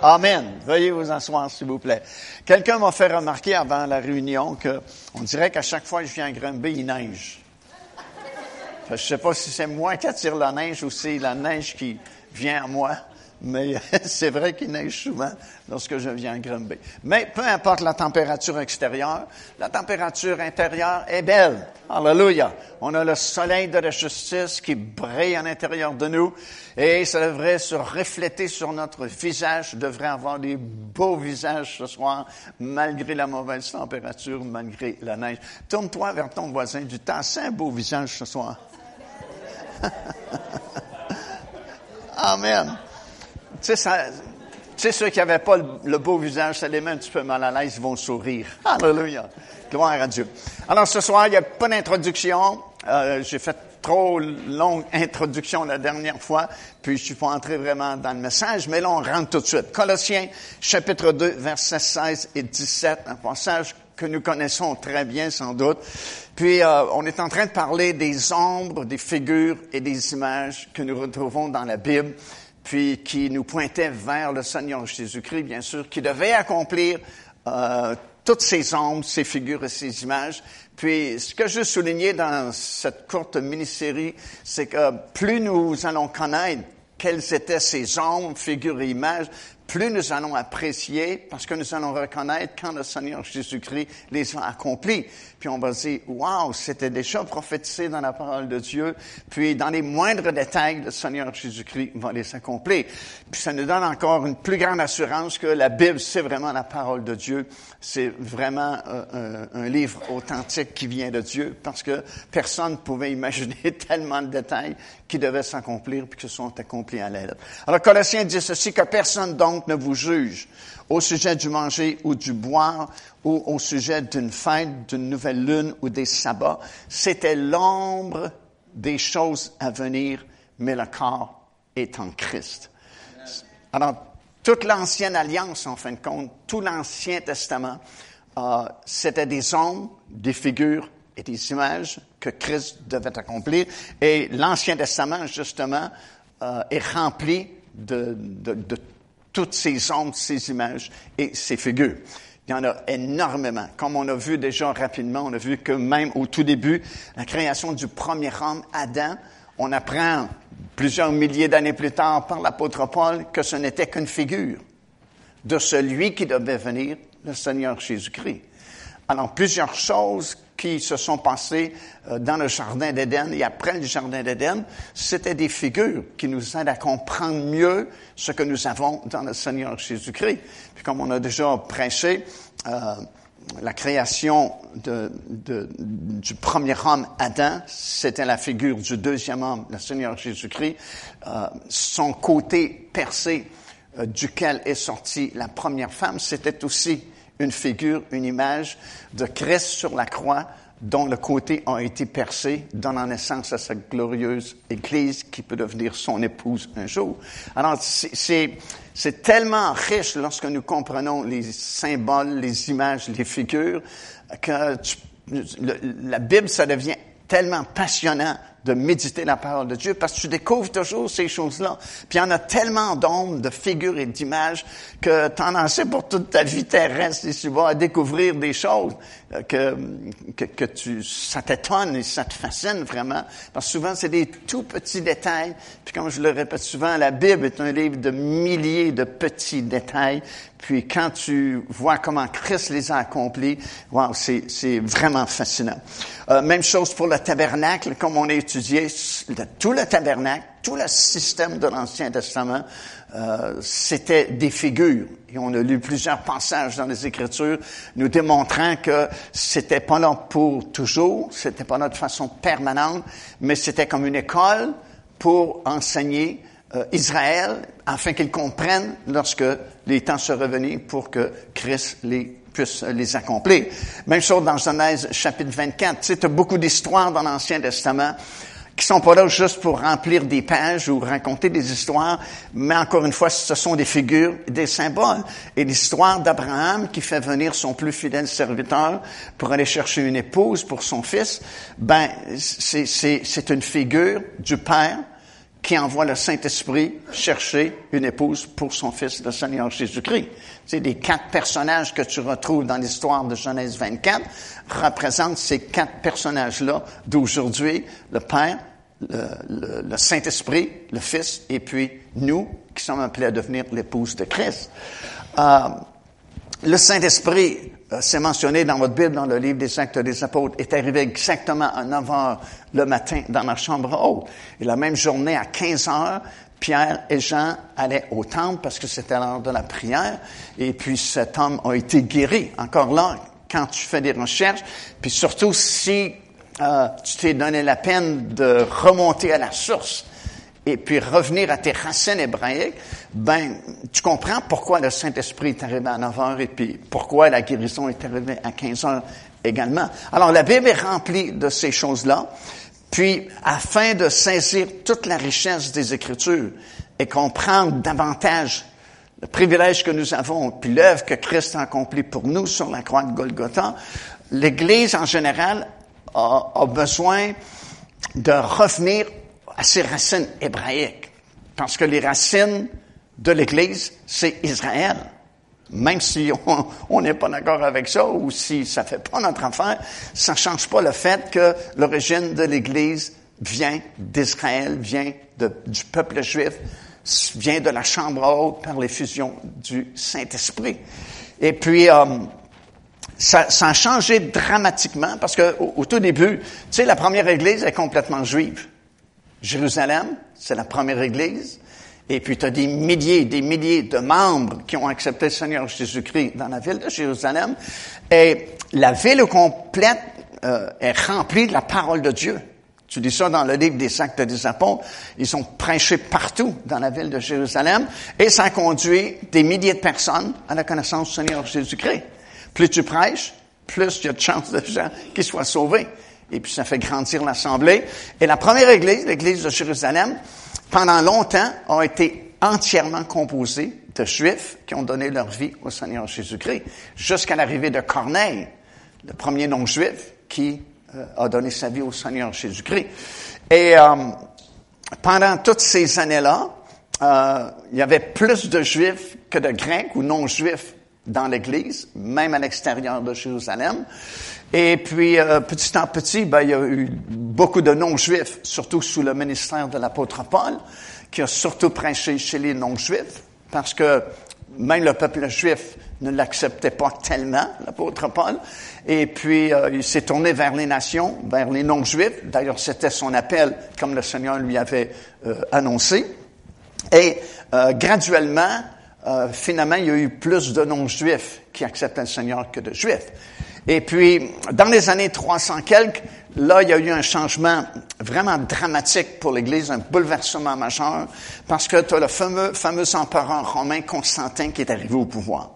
Amen. Veuillez vous asseoir, s'il vous plaît. Quelqu'un m'a fait remarquer avant la réunion que on dirait qu'à chaque fois que je viens à il neige. Je ne sais pas si c'est moi qui attire la neige ou c'est la neige qui vient à moi. Mais c'est vrai qu'il neige souvent lorsque je viens à Granby. Mais peu importe la température extérieure, la température intérieure est belle. Alléluia. On a le soleil de la justice qui brille à l'intérieur de nous et ça devrait se refléter sur notre visage. Je devrais avoir des beaux visages ce soir malgré la mauvaise température, malgré la neige. Tourne-toi vers ton voisin du temps. C'est un beau visage ce soir. Amen. Tu sais, ceux qui n'avaient pas le, beau visage, ça les met un petit peu mal à l'aise, ils vont sourire. Alléluia. Gloire à Dieu. Alors, ce soir, il n'y a pas d'introduction. Euh, j'ai fait trop longue introduction la dernière fois, puis je suis pas entré vraiment dans le message, mais là, on rentre tout de suite. Colossiens, chapitre 2, versets 16 et 17, un passage que nous connaissons très bien, sans doute. Puis, euh, on est en train de parler des ombres, des figures et des images que nous retrouvons dans la Bible puis qui nous pointait vers le Seigneur Jésus-Christ, bien sûr, qui devait accomplir euh, toutes ces ombres, ces figures et ces images. Puis, ce que je soulignais dans cette courte mini-série, c'est que plus nous allons connaître quelles étaient ces ombres, figures et images, plus nous allons apprécier parce que nous allons reconnaître quand le Seigneur Jésus-Christ les a accomplis. Puis on va dire, wow, c'était déjà prophétisé dans la parole de Dieu. Puis dans les moindres détails, le Seigneur Jésus-Christ va les accomplir. Puis ça nous donne encore une plus grande assurance que la Bible, c'est vraiment la parole de Dieu. C'est vraiment euh, un, un, livre authentique qui vient de Dieu parce que personne ne pouvait imaginer tellement de détails qui devaient s'accomplir puis qui sont accomplis à l'aide. Alors Colossiens dit ceci, que personne donc ne vous juge au sujet du manger ou du boire ou au sujet d'une fête, d'une nouvelle lune ou des sabbats. C'était l'ombre des choses à venir, mais le corps est en Christ. Alors, toute l'ancienne alliance, en fin de compte, tout l'Ancien Testament, euh, c'était des ombres, des figures et des images que Christ devait accomplir. Et l'Ancien Testament, justement, euh, est rempli de, de, de toutes ces ombres, ces images et ces figures. Il y en a énormément. Comme on a vu déjà rapidement, on a vu que même au tout début, la création du premier homme, Adam, on apprend plusieurs milliers d'années plus tard par l'apôtre Paul que ce n'était qu'une figure de celui qui devait venir, le Seigneur Jésus-Christ. Alors, plusieurs choses qui se sont passées euh, dans le jardin d'Éden et après le jardin d'Éden, c'était des figures qui nous aident à comprendre mieux ce que nous avons dans le Seigneur Jésus-Christ. Puis comme on a déjà prêché, euh, la création de, de, du premier homme, Adam, c'était la figure du deuxième homme, le Seigneur Jésus-Christ. Euh, son côté percé euh, duquel est sortie la première femme, c'était aussi une figure, une image de Christ sur la croix dont le côté a été percé, donnant naissance à cette glorieuse Église qui peut devenir son épouse un jour. Alors, c'est tellement riche lorsque nous comprenons les symboles, les images, les figures, que la Bible, ça devient tellement passionnant de méditer la parole de Dieu parce que tu découvres toujours ces choses-là. Puis il y en a tellement d'ombres, de figures et d'images que tu en assez pour toute ta vie terrestre tu vas découvrir des choses euh, que, que, que tu, ça t'étonne et ça te fascine vraiment. Parce que souvent, c'est des tout petits détails. Puis comme je le répète souvent, la Bible est un livre de milliers de petits détails. Puis quand tu vois comment Christ les a accomplis, wow, c'est, vraiment fascinant. Euh, même chose pour le tabernacle, comme on a tout le tabernacle, tout le système de l'Ancien Testament, euh, c'était des figures. Et on a lu plusieurs passages dans les Écritures nous démontrant que c'était pas là pour toujours, c'était pas là de façon permanente, mais c'était comme une école pour enseigner euh, Israël afin qu'ils comprennent lorsque les temps se revenaient pour que Christ les puisse les accomplir. Même chose dans Genèse chapitre 24. Tu sais, as beaucoup d'histoires dans l'Ancien Testament qui sont pas là juste pour remplir des pages ou raconter des histoires, mais encore une fois, ce sont des figures, des symboles. Et l'histoire d'Abraham qui fait venir son plus fidèle serviteur pour aller chercher une épouse pour son fils, ben, c'est une figure du Père qui envoie le Saint-Esprit chercher une épouse pour son fils, le Seigneur Jésus-Christ. C'est des quatre personnages que tu retrouves dans l'histoire de Genèse 24 représentent ces quatre personnages-là d'aujourd'hui, le Père, le, Saint-Esprit, le Fils, et puis nous, qui sommes appelés à devenir l'épouse de Christ. Euh, le Saint-Esprit, c'est mentionné dans votre Bible, dans le livre des Actes des Apôtres, est arrivé exactement à 9 heures le matin dans ma chambre haute. Et la même journée, à 15 heures, Pierre et Jean allaient au temple parce que c'était l'heure de la prière. Et puis cet homme a été guéri. Encore là, quand tu fais des recherches, puis surtout si euh, tu t'es donné la peine de remonter à la source et puis revenir à tes racines hébraïques, ben, tu comprends pourquoi le Saint-Esprit est arrivé à 9 heures et puis pourquoi la guérison est arrivée à 15 heures également. Alors, la Bible est remplie de ces choses-là. Puis, afin de saisir toute la richesse des Écritures et comprendre davantage le privilège que nous avons, puis l'œuvre que Christ a accomplie pour nous sur la croix de Golgotha, l'Église en général a, a besoin de revenir à ses racines hébraïques. Parce que les racines de l'Église, c'est Israël. Même si on n'est pas d'accord avec ça ou si ça fait pas notre affaire, ça change pas le fait que l'origine de l'Église vient d'Israël, vient du peuple juif, vient de la chambre haute par l'effusion du Saint-Esprit. Et puis, euh, ça, a changé dramatiquement parce que au, au tout début, tu sais, la première Église est complètement juive. Jérusalem, c'est la première Église. Et puis, tu as des milliers, des milliers de membres qui ont accepté le Seigneur Jésus-Christ dans la ville de Jérusalem. Et la ville complète euh, est remplie de la parole de Dieu. Tu dis ça dans le livre des Actes des Apôtres. Ils ont prêché partout dans la ville de Jérusalem et ça a conduit des milliers de personnes à la connaissance du Seigneur Jésus-Christ. Plus tu prêches, plus il y a de chances de gens qui soient sauvés. Et puis ça fait grandir l'Assemblée. Et la première Église, l'Église de Jérusalem, pendant longtemps, a été entièrement composée de Juifs qui ont donné leur vie au Seigneur Jésus-Christ, jusqu'à l'arrivée de Corneille, le premier non-juif qui euh, a donné sa vie au Seigneur Jésus-Christ. Et euh, pendant toutes ces années-là, euh, il y avait plus de Juifs que de Grecs ou non-Juifs dans l'Église, même à l'extérieur de Jérusalem. Et puis, euh, petit à petit, ben, il y a eu beaucoup de non-juifs, surtout sous le ministère de l'apôtre Paul, qui a surtout prêché chez les non-juifs, parce que même le peuple juif ne l'acceptait pas tellement, l'apôtre Paul. Et puis, euh, il s'est tourné vers les nations, vers les non-juifs. D'ailleurs, c'était son appel, comme le Seigneur lui avait euh, annoncé. Et graduellement, finalement, il y a eu plus de non-juifs qui acceptaient le Seigneur que de juifs. Et puis, dans les années 300 quelques, là, il y a eu un changement vraiment dramatique pour l'Église, un bouleversement majeur, parce que tu as le fameux, fameux empereur romain Constantin qui est arrivé au pouvoir.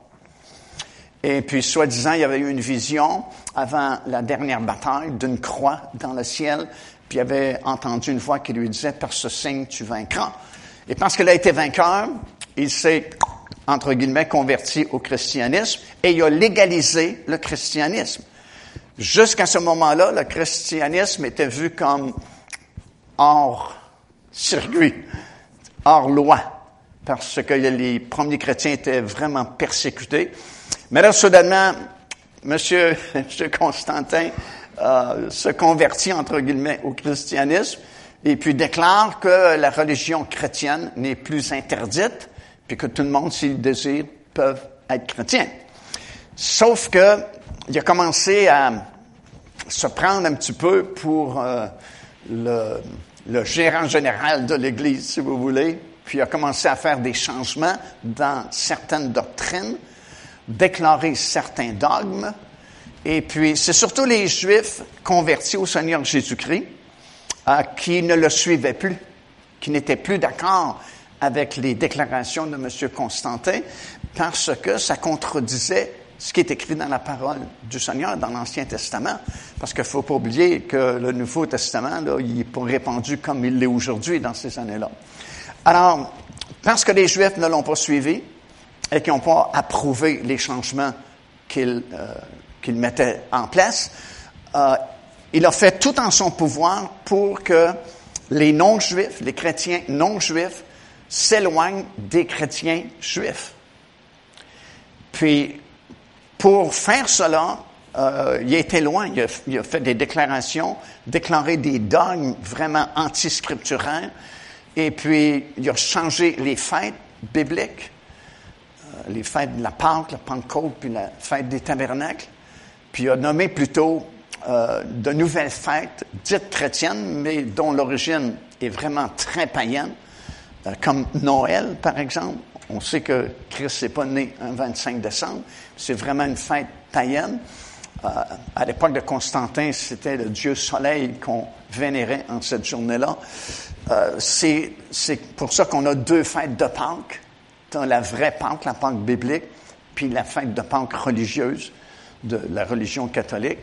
Et puis, soi-disant, il y avait eu une vision avant la dernière bataille d'une croix dans le ciel, puis il avait entendu une voix qui lui disait, par ce signe, tu vaincras. Et parce qu'il a été vainqueur, il s'est entre guillemets, converti au christianisme et il a légalisé le christianisme. Jusqu'à ce moment-là, le christianisme était vu comme hors circuit, hors loi, parce que les premiers chrétiens étaient vraiment persécutés. Mais là, soudainement, Monsieur, Monsieur Constantin euh, se convertit, entre guillemets, au christianisme et puis déclare que la religion chrétienne n'est plus interdite, puis que tout le monde, s'il désire, peuvent être chrétiens. Sauf que il a commencé à se prendre un petit peu pour euh, le, le, gérant général de l'Église, si vous voulez, puis il a commencé à faire des changements dans certaines doctrines, déclarer certains dogmes, et puis c'est surtout les Juifs convertis au Seigneur Jésus-Christ euh, qui ne le suivaient plus, qui n'étaient plus d'accord avec les déclarations de M. Constantin parce que ça contredisait ce qui est écrit dans la parole du Seigneur dans l'Ancien Testament. Parce qu'il ne faut pas oublier que le Nouveau Testament, là, il n'est pas répandu comme il l'est aujourd'hui dans ces années-là. Alors, parce que les Juifs ne l'ont pas suivi et qu'ils n'ont pas approuvé les changements qu'il euh, mettait en place, euh, il a fait tout en son pouvoir pour que les non-juifs, les chrétiens non-juifs, s'éloignent des chrétiens juifs. Puis, pour faire cela, euh, il a été loin, il a, fait des déclarations, déclaré des dogmes vraiment antiscripturaires, et puis il a changé les fêtes bibliques, euh, les fêtes de la Pâque, la Pentecôte, puis la fête des tabernacles, puis il a nommé plutôt euh, de nouvelles fêtes dites chrétiennes, mais dont l'origine est vraiment très païenne, comme Noël, par exemple. On sait que Christ n'est pas né un 25 décembre, c'est vraiment une fête païenne. Euh, à l'époque de Constantin, c'était le dieu soleil qu'on vénérait en cette journée-là. Euh, c'est pour ça qu'on a deux fêtes de Pâques. La vraie Pâque, la Pâque biblique, puis la fête de Pâques religieuse de la religion catholique.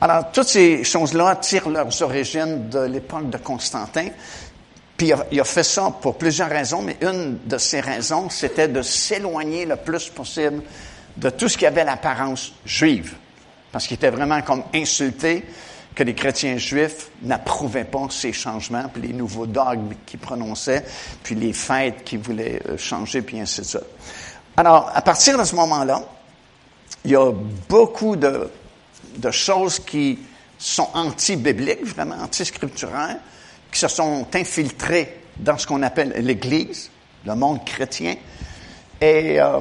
Alors, toutes ces choses-là tirent leurs origines de l'époque de Constantin. Puis il a, fait ça pour plusieurs raisons, mais une de ces raisons, c'était de s'éloigner le plus possible de tout ce qui avait l'apparence juive. Parce qu'il était vraiment comme insulté que les chrétiens juifs n'approuvaient pas ces changements, puis les nouveaux dogmes qu'ils prononçaient, puis les fêtes qu'ils voulaient euh, changer, puis ainsi de suite. Alors, à partir de ce moment-là, il y a beaucoup de de choses qui sont anti-bibliques, vraiment anti-scripturaires, qui se sont infiltrées dans ce qu'on appelle l'Église, le monde chrétien. Et euh,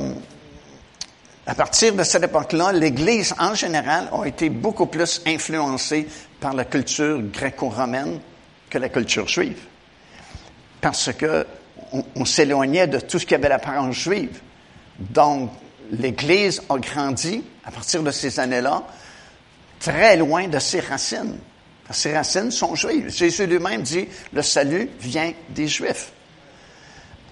à partir de cette époque-là, l'Église en général a été beaucoup plus influencée par la culture gréco-romaine que la culture juive. Parce que on, s'éloignait de tout ce qui avait l'apparence juive. Donc, l'Église a grandi à partir de ces années-là très loin de ses racines. Ses racines sont juives. Jésus lui-même dit, le salut vient des Juifs.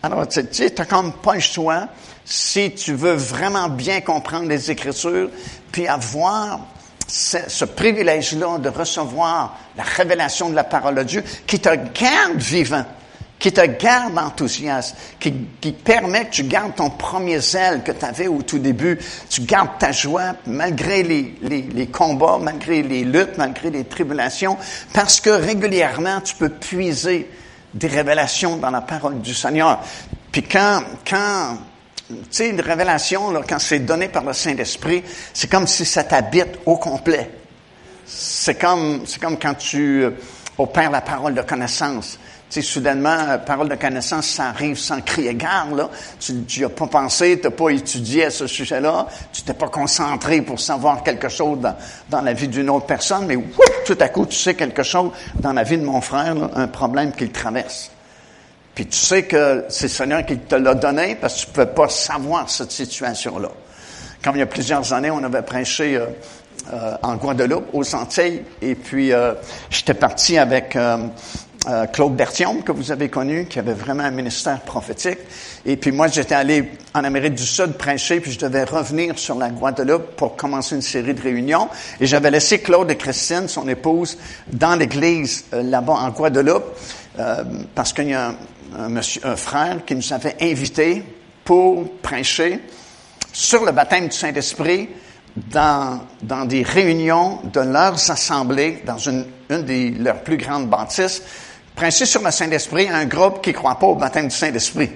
Alors, tu sais, tu n'as comme pas le choix, si tu veux vraiment bien comprendre les Écritures, puis avoir ce privilège-là de recevoir la révélation de la parole de Dieu qui te garde vivant qui te garde enthousiaste, qui, qui permet que tu gardes ton premier zèle que tu avais au tout début, tu gardes ta joie malgré les, les, les, combats, malgré les luttes, malgré les tribulations, parce que régulièrement tu peux puiser des révélations dans la parole du Seigneur. Puis quand, quand tu sais, une révélation, là, quand c'est donné par le Saint-Esprit, c'est comme si ça t'habite au complet. C'est comme, c'est comme quand tu euh, opères la parole de connaissance sais, soudainement, parole de connaissance, ça arrive sans crier gare, là. Tu n'y as pas pensé, tu n'as pas étudié à ce sujet-là, tu t'es pas concentré pour savoir quelque chose dans, dans la vie d'une autre personne, mais tout à coup, tu sais quelque chose dans la vie de mon frère, un problème qu'il traverse. Puis tu sais que c'est le Seigneur qui te l'a donné parce que tu ne peux pas savoir cette situation-là. Comme il y a plusieurs années, on avait prêché euh, euh, en Guadeloupe, aux Antilles, et puis euh, j'étais parti avec euh, Claude Berthiaume, que vous avez connu, qui avait vraiment un ministère prophétique. Et puis moi, j'étais allé en Amérique du Sud prêcher, puis je devais revenir sur la Guadeloupe pour commencer une série de réunions. Et j'avais laissé Claude et Christine, son épouse, dans l'église euh, là-bas en Guadeloupe, euh, parce qu'il y a un, monsieur, un frère qui nous avait invités pour prêcher sur le baptême du Saint-Esprit dans, dans des réunions de leurs assemblées, dans une, une des leurs plus grandes bâtisses, Prêcher sur le Saint-Esprit un groupe qui ne croit pas au baptême du Saint-Esprit.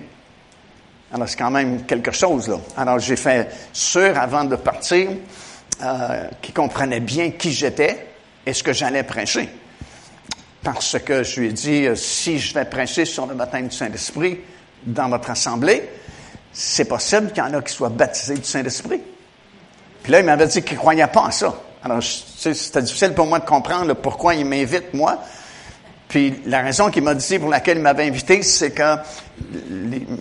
Alors, c'est quand même quelque chose, là. Alors, j'ai fait sûr, avant de partir, euh, qu'ils comprenaient bien qui j'étais et ce que j'allais prêcher. Parce que je lui ai dit, euh, si je vais prêcher sur le baptême du Saint-Esprit dans votre assemblée, c'est possible qu'il y en a qui soient baptisés du Saint-Esprit. Puis là, il m'avait dit qu'il ne croyait pas à ça. Alors, c'était difficile pour moi de comprendre pourquoi il m'invite, moi, puis la raison qu'il m'a dit pour laquelle il m'avait invité, c'est que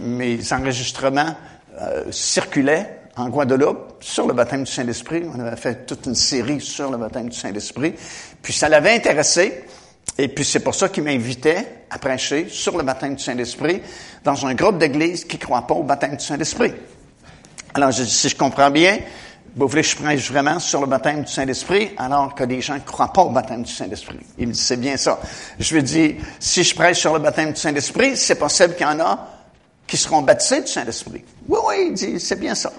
mes enregistrements euh, circulaient en Guadeloupe sur le baptême du Saint-Esprit. On avait fait toute une série sur le baptême du Saint-Esprit. Puis ça l'avait intéressé. Et puis c'est pour ça qu'il m'invitait à prêcher sur le baptême du Saint-Esprit dans un groupe d'églises qui ne croient pas au baptême du Saint-Esprit. Alors, si je comprends bien, vous voulez que je prêche vraiment sur le baptême du Saint-Esprit alors que des gens ne croient pas au baptême du Saint-Esprit? Il me dit, c'est bien ça. Je lui dis, si je prêche sur le baptême du Saint-Esprit, c'est possible qu'il y en a qui seront baptisés du Saint-Esprit. Oui, oui, il dit, c'est bien ça.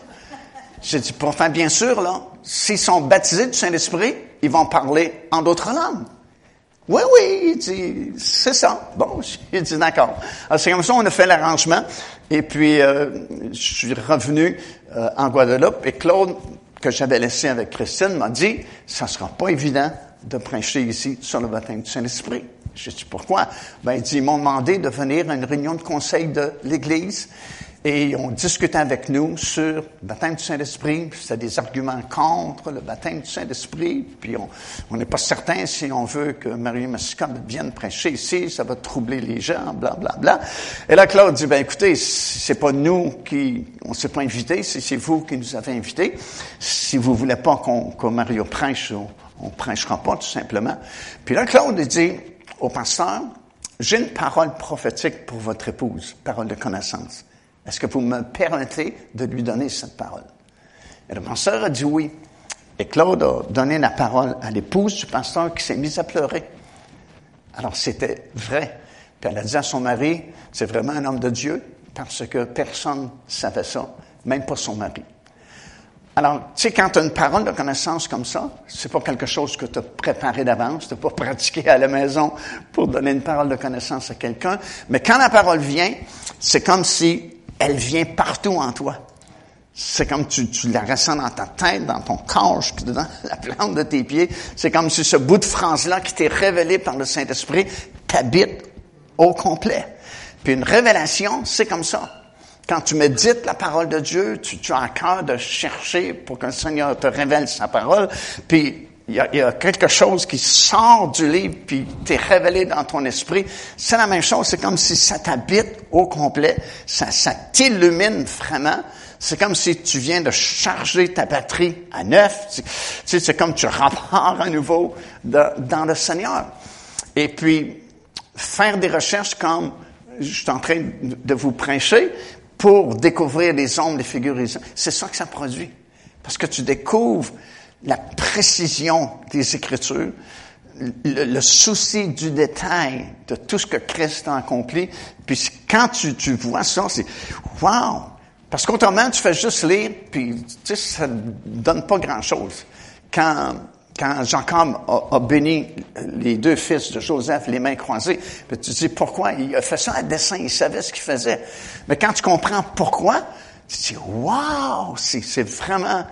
J'ai dit, pourtant, bien sûr, là, s'ils sont baptisés du Saint-Esprit, ils vont parler en d'autres langues. Oui, oui, il dit, c'est ça. Bon, j'ai dit d'accord. Alors, c'est comme ça, on a fait l'arrangement. Et puis, euh, je suis revenu euh, en Guadeloupe. Et Claude, que j'avais laissé avec Christine, m'a dit, ça sera pas évident de prêcher ici sur le baptême du Saint-Esprit. Je dis, pourquoi? Ben, il dit, ils m'ont demandé de venir à une réunion de conseil de l'Église et on discutait avec nous sur le baptême du Saint-Esprit. C'était des arguments contre le baptême du Saint-Esprit. Puis on n'est pas certain si on veut que Marie Massica vienne prêcher ici, ça va troubler les gens, bla bla bla. Et là, Claude dit, ben écoutez, c'est pas nous qui, on s'est pas invités, c'est vous qui nous avez invités. Si vous voulez pas qu'on, que Mario prêche, on, on prêchera pas, tout simplement. Puis là, Claude dit au pasteur, j'ai une parole prophétique pour votre épouse, parole de connaissance. Est-ce que vous me permettez de lui donner cette parole? Et le pasteur a dit oui. Et Claude a donné la parole à l'épouse du pasteur qui s'est mise à pleurer. Alors c'était vrai. Puis elle a dit à son mari, c'est vraiment un homme de Dieu, parce que personne ne savait ça, même pas son mari. Alors, tu sais, quand tu as une parole de connaissance comme ça, c'est pas quelque chose que tu as préparé d'avance, tu n'as pas pratiqué à la maison pour donner une parole de connaissance à quelqu'un, mais quand la parole vient, c'est comme si elle vient partout en toi. C'est comme tu, tu la ressens dans ta tête, dans ton corps, dans la plante de tes pieds. C'est comme si ce bout de phrase-là qui t'est révélé par le Saint-Esprit t'habite au complet. Puis une révélation, c'est comme ça. Quand tu médites la parole de Dieu, tu, tu as à cœur de chercher pour que le Seigneur te révèle sa parole. Puis il y, a, il y, a, quelque chose qui sort du livre, puis t'es révélé dans ton esprit. C'est la même chose, c'est comme si ça t'habite au complet, ça, ça t'illumine vraiment. C'est comme si tu viens de charger ta batterie à neuf. Tu sais, c'est comme tu repars à nouveau dans le Seigneur. Et puis, faire des recherches comme je suis en train de vous prêcher pour découvrir les ombres, les figures, c'est ça que ça produit. Parce que tu découvres la précision des Écritures, le, souci du détail de tout ce que Christ a accompli. Puis quand tu, tu vois ça, c'est wow! Parce qu'autrement, tu fais juste lire, puis tu sais, ça ne donne pas grand-chose. Quand, quand Jacob a, a, béni les deux fils de Joseph, les mains croisées, puis tu te dis pourquoi? Il a fait ça à dessein, il savait ce qu'il faisait. Mais quand tu comprends pourquoi, tu te dis, wow! C'est vraiment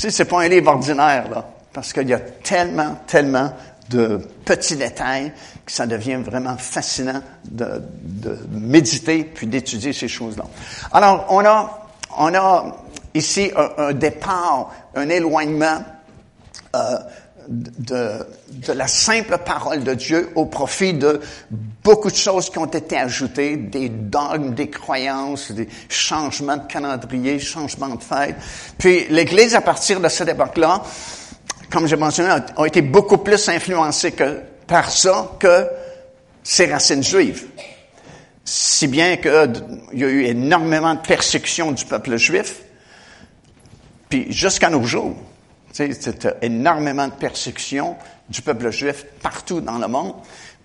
sais, c'est pas un livre ordinaire, là, parce qu'il y a tellement, tellement de petits détails que ça devient vraiment fascinant de, de méditer puis d'étudier ces choses-là. Alors, on a, on a ici un, un départ, un éloignement euh, de, de, la simple parole de Dieu au profit de beaucoup de choses qui ont été ajoutées, des dogmes, des croyances, des changements de calendrier, changements de fête. Puis l'Église, à partir de cette époque-là, comme j'ai mentionné, a, été beaucoup plus influencée que, par ça que ses racines juives. Si bien qu'il y a eu énormément de persécutions du peuple juif, puis jusqu'à nos jours. C'est énormément de persécutions du peuple juif partout dans le monde.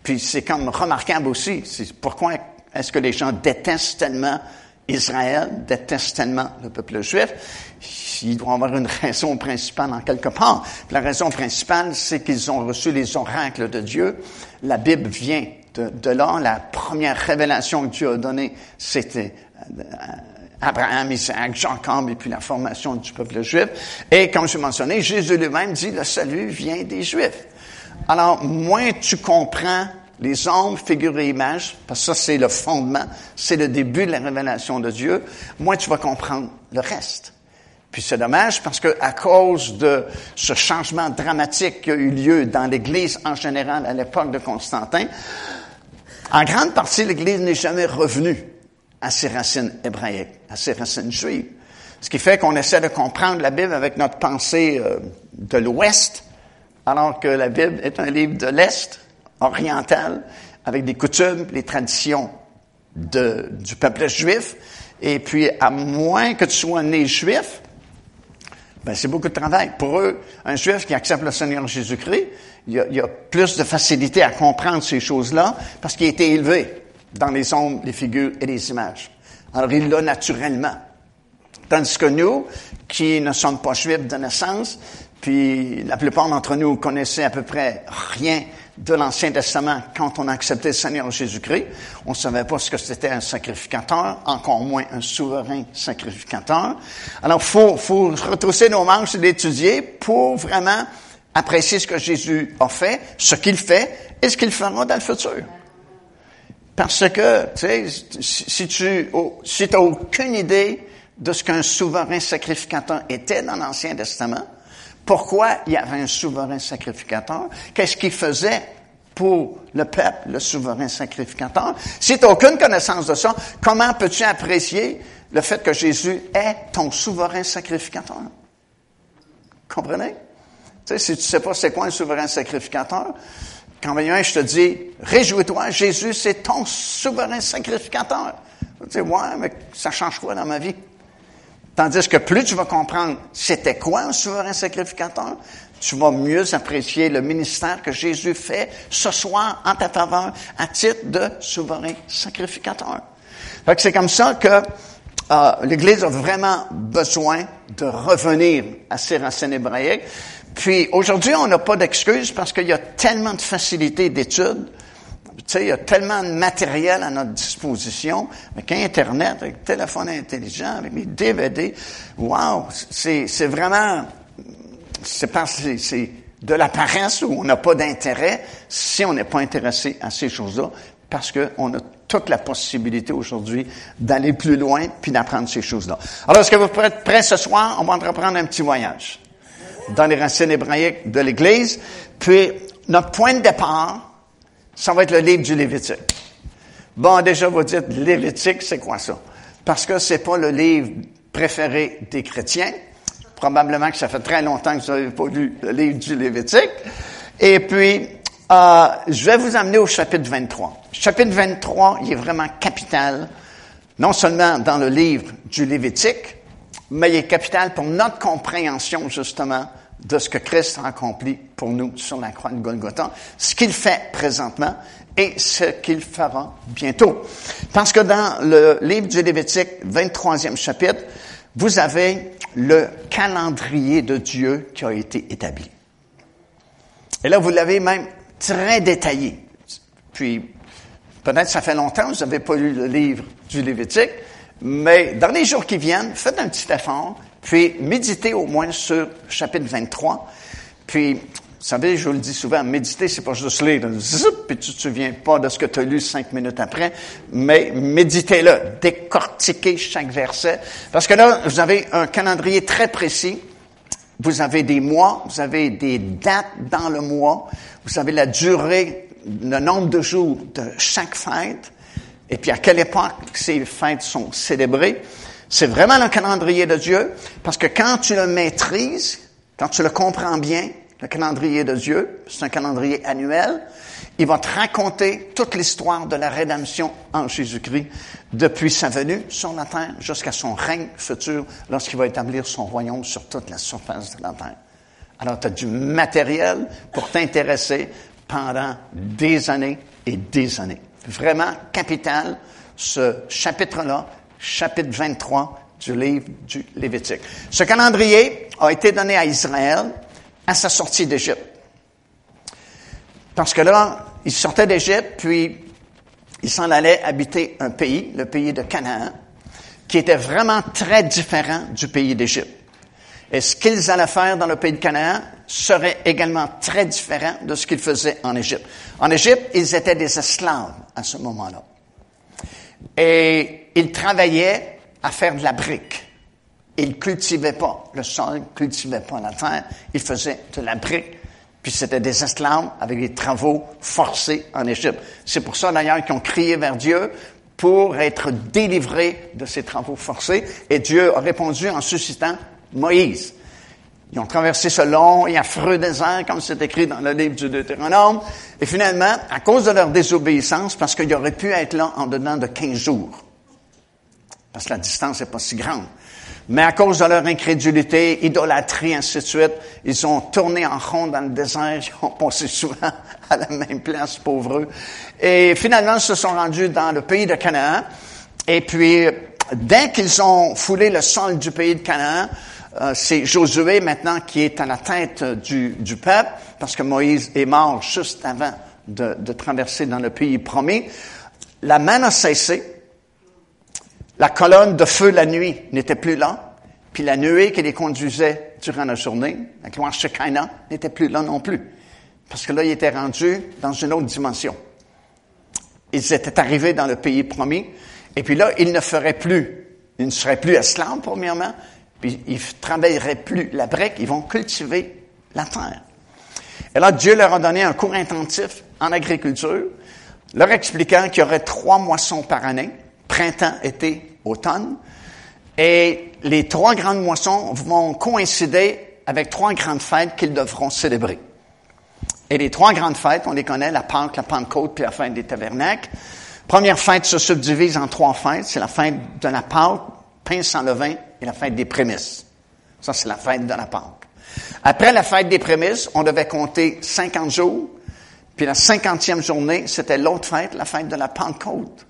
Puis c'est comme remarquable aussi. C'est pourquoi est-ce que les gens détestent tellement Israël, détestent tellement le peuple juif? Il doit avoir une raison principale en quelque part. la raison principale, c'est qu'ils ont reçu les oracles de Dieu. La Bible vient de, de là. La première révélation que Dieu a donnée, c'était euh, Abraham, Isaac, Jacob et puis la formation du peuple juif. Et comme je mentionné, Jésus lui-même dit le salut vient des Juifs. Alors, moins tu comprends les ombres, figures et images, parce que ça c'est le fondement, c'est le début de la révélation de Dieu, moins tu vas comprendre le reste. Puis c'est dommage parce que à cause de ce changement dramatique qui a eu lieu dans l'Église en général à l'époque de Constantin, en grande partie l'Église n'est jamais revenue à ses racines hébraïques, à ses racines juives. Ce qui fait qu'on essaie de comprendre la Bible avec notre pensée euh, de l'Ouest, alors que la Bible est un livre de l'Est, oriental, avec des coutumes, les traditions du peuple juif. Et puis, à moins que tu sois né juif, ben, c'est beaucoup de travail. Pour eux, un juif qui accepte le Seigneur Jésus-Christ, il a, il y a plus de facilité à comprendre ces choses-là parce qu'il a été élevé dans les ombres, les figures et les images. Alors, il l'a naturellement. Tandis que nous, qui ne sommes pas juifs de naissance, puis la plupart d'entre nous connaissaient à peu près rien de l'Ancien Testament quand on a accepté le Seigneur Jésus-Christ. On ne savait pas ce que c'était un sacrificateur, encore moins un souverain sacrificateur. Alors, faut, faut retrousser nos manches et l'étudier pour vraiment apprécier ce que Jésus a fait, ce qu'il fait et ce qu'il fera dans le futur. Parce que, tu sais, si tu si n'as aucune idée de ce qu'un souverain sacrificateur était dans l'Ancien Testament, pourquoi il y avait un souverain sacrificateur, qu'est-ce qu'il faisait pour le peuple, le souverain sacrificateur? Si tu n'as aucune connaissance de ça, comment peux-tu apprécier le fait que Jésus est ton souverain sacrificateur? Comprenez? Tu sais, si tu sais pas c'est quoi un souverain sacrificateur, quand vient je te dis, réjouis-toi, Jésus, c'est ton souverain sacrificateur. Tu dis, ouais, mais ça change quoi dans ma vie? Tandis que plus tu vas comprendre c'était quoi un souverain sacrificateur, tu vas mieux apprécier le ministère que Jésus fait ce soir en ta faveur à titre de souverain sacrificateur. c'est comme ça que euh, l'Église a vraiment besoin de revenir à ses racines hébraïques. Puis aujourd'hui, on n'a pas d'excuses parce qu'il y a tellement de facilités d'études. Tu sais, il y a tellement de matériel à notre disposition, avec Internet, avec téléphone intelligent, avec les DVD. Wow! C'est, c'est vraiment, c'est parce c'est de la paresse où on n'a pas d'intérêt si on n'est pas intéressé à ces choses-là, parce qu'on a toute la possibilité aujourd'hui d'aller plus loin puis d'apprendre ces choses-là. Alors, est-ce que vous êtes prêts ce soir? On va entreprendre un petit voyage dans les racines hébraïques de l'Église. Puis, notre point de départ, ça va être le livre du Lévitique. Bon, déjà, vous dites, Lévitique, c'est quoi ça? Parce que c'est pas le livre préféré des chrétiens. Probablement que ça fait très longtemps que vous n'avez pas lu le livre du Lévitique. Et puis, euh, je vais vous amener au chapitre 23. Chapitre 23, il est vraiment capital, non seulement dans le livre du Lévitique, mais il est capital pour notre compréhension, justement, de ce que Christ a accompli pour nous sur la croix de Golgotha, ce qu'il fait présentement et ce qu'il fera bientôt. Parce que dans le livre du Lévitique, 23e chapitre, vous avez le calendrier de Dieu qui a été établi. Et là, vous l'avez même très détaillé. Puis, peut-être ça fait longtemps vous n'avez pas lu le livre du Lévitique, mais dans les jours qui viennent, faites un petit effort, puis méditez au moins sur chapitre 23. Puis, vous savez, je vous le dis souvent, méditer, c'est pas juste lire, zip, puis tu te souviens pas de ce que tu as lu cinq minutes après, mais méditez-le, décortiquez chaque verset. Parce que là, vous avez un calendrier très précis. Vous avez des mois, vous avez des dates dans le mois, vous avez la durée, le nombre de jours de chaque fête et puis à quelle époque ces fêtes sont célébrées. C'est vraiment le calendrier de Dieu, parce que quand tu le maîtrises, quand tu le comprends bien, le calendrier de Dieu, c'est un calendrier annuel, il va te raconter toute l'histoire de la rédemption en Jésus-Christ, depuis sa venue sur la terre jusqu'à son règne futur, lorsqu'il va établir son royaume sur toute la surface de la terre. Alors, tu as du matériel pour t'intéresser pendant des années et des années vraiment capital, ce chapitre-là, chapitre 23 du livre du Lévitique. Ce calendrier a été donné à Israël à sa sortie d'Égypte. Parce que là, il sortait d'Égypte, puis il s'en allait habiter un pays, le pays de Canaan, qui était vraiment très différent du pays d'Égypte. Et ce qu'ils allaient faire dans le pays de Canaan serait également très différent de ce qu'ils faisaient en Égypte. En Égypte, ils étaient des esclaves à ce moment-là. Et ils travaillaient à faire de la brique. Ils cultivaient pas le sol, ils cultivaient pas la terre, ils faisaient de la brique. Puis c'était des esclaves avec des travaux forcés en Égypte. C'est pour ça d'ailleurs qu'ils ont crié vers Dieu pour être délivrés de ces travaux forcés. Et Dieu a répondu en suscitant Moïse. Ils ont traversé ce long et affreux désert, comme c'est écrit dans le livre du Deutéronome. Et finalement, à cause de leur désobéissance, parce qu'ils auraient pu être là en dedans de 15 jours, parce que la distance n'est pas si grande, mais à cause de leur incrédulité, idolâtrie, ainsi de suite, ils ont tourné en rond dans le désert, ils ont passé souvent à la même place, pauvres Et finalement, ils se sont rendus dans le pays de Canaan. Et puis, dès qu'ils ont foulé le sol du pays de Canaan, Euh, c'est Josué maintenant qui est à la tête du, du, peuple, parce que Moïse est mort juste avant de, de traverser dans le pays promis. La manne a cessé. La colonne de feu la nuit n'était plus là. Puis la nuée qui les conduisait durant la journée, la gloire Shekinah, n'était plus là non plus. Parce que là, ils étaient rendus dans une autre dimension. Ils étaient arrivés dans le pays promis. Et puis là, ils ne feraient plus, ils ne seraient plus esclaves, premièrement, puis ils ne travailleraient plus la brique, ils vont cultiver la terre. Et là, Dieu leur a donné un cours intensif en agriculture, leur expliquant qu'il y aurait trois moissons par année, printemps, été, automne, et les trois grandes moissons vont coïncider avec trois grandes fêtes qu'ils devront célébrer. Et les trois grandes fêtes, on les connaît, la Pâque, la Pentecôte, puis la fête des tabernacles. Première fête se subdivise en trois fêtes. C'est la fête de la Pâque, pain sans levain, et la fête des prémices. Ça, c'est la fête de la Pâque. Après la fête des prémices, on devait compter 50 jours. Puis la cinquantième journée, c'était l'autre fête, la fête de la Pentecôte.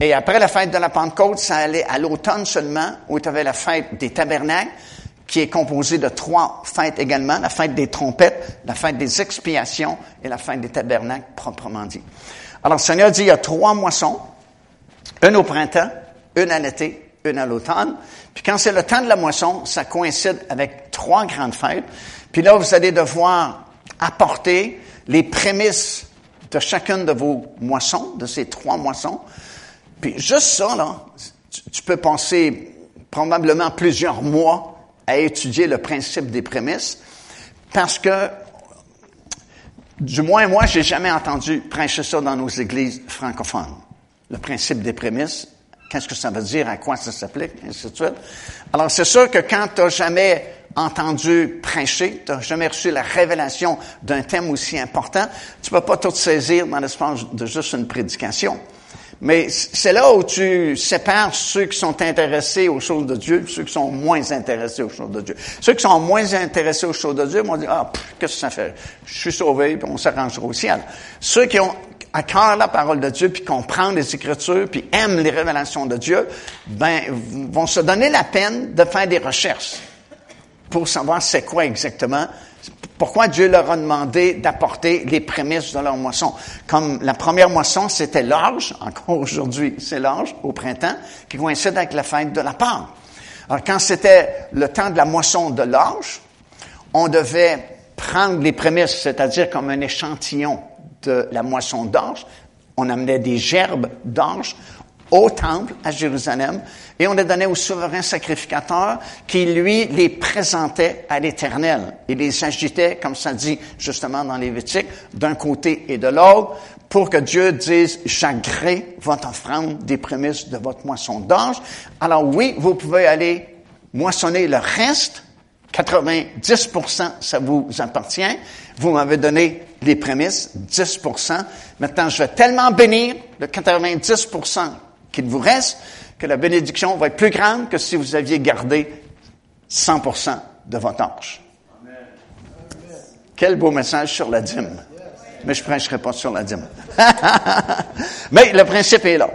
Et après la fête de la Pentecôte, ça allait à l'automne seulement, où tu avais la fête des tabernacles, qui est composée de trois fêtes également, la fête des trompettes, la fête des expiations et la fête des tabernacles proprement dit. Alors, le Seigneur dit, il y a trois moissons, une au printemps, une à l'été, une à l'automne. Puis quand c'est le temps de la moisson, ça coïncide avec trois grandes fêtes. Puis là, vous allez devoir apporter les prémices de chacune de vos moissons, de ces trois moissons. Juste ça, tu peux penser probablement plusieurs mois à étudier le principe des prémices parce que, du moins moi, j'ai jamais entendu prêcher ça dans nos églises francophones. Le principe des prémices, qu'est-ce que ça veut dire, à quoi ça s'applique, ainsi de suite. Alors, c'est sûr que quand tu n'as jamais entendu prêcher, tu n'as jamais reçu la révélation d'un thème aussi important, tu ne peux pas tout saisir dans l'espace de juste une prédication. Mais c'est là où tu sépares ceux qui sont intéressés aux choses de Dieu, ceux qui sont moins intéressés aux choses de Dieu. Ceux qui sont moins intéressés aux choses de Dieu vont dire, ah, qu'est-ce que ça fait? Je suis sauvé, puis on s'arrangera au ciel. Ceux qui ont à cœur la parole de Dieu, puis comprennent les Écritures, puis aiment les révélations de Dieu, ben, vont se donner la peine de faire des recherches pour savoir c'est quoi exactement pourquoi Dieu leur a demandé d'apporter les prémices de leur moisson? Comme la première moisson, c'était l'orge, encore aujourd'hui, c'est l'orge, au printemps, qui coïncide avec la fête de la Pâque. Alors, quand c'était le temps de la moisson de l'orge, on devait prendre les prémices, c'est-à-dire comme un échantillon de la moisson d'orge. On amenait des gerbes d'orge au temple à Jérusalem et on les donnait au souverain sacrificateur qui, lui, les présentait à l'Éternel. Il les agitait, comme ça dit justement dans Lévitique, d'un côté et de l'autre, pour que Dieu dise, j'agrée votre offrande des prémices de votre moisson d'orge. Alors oui, vous pouvez aller moissonner le reste, 90 ça vous appartient. Vous m'avez donné les prémices, 10% Maintenant, je vais tellement bénir le 90 qu'il vous reste que la bénédiction va être plus grande que si vous aviez gardé 100% de votre ange. Quel beau message sur la dîme. Mais je ne prêcherai pas sur la dîme. Mais le principe est là.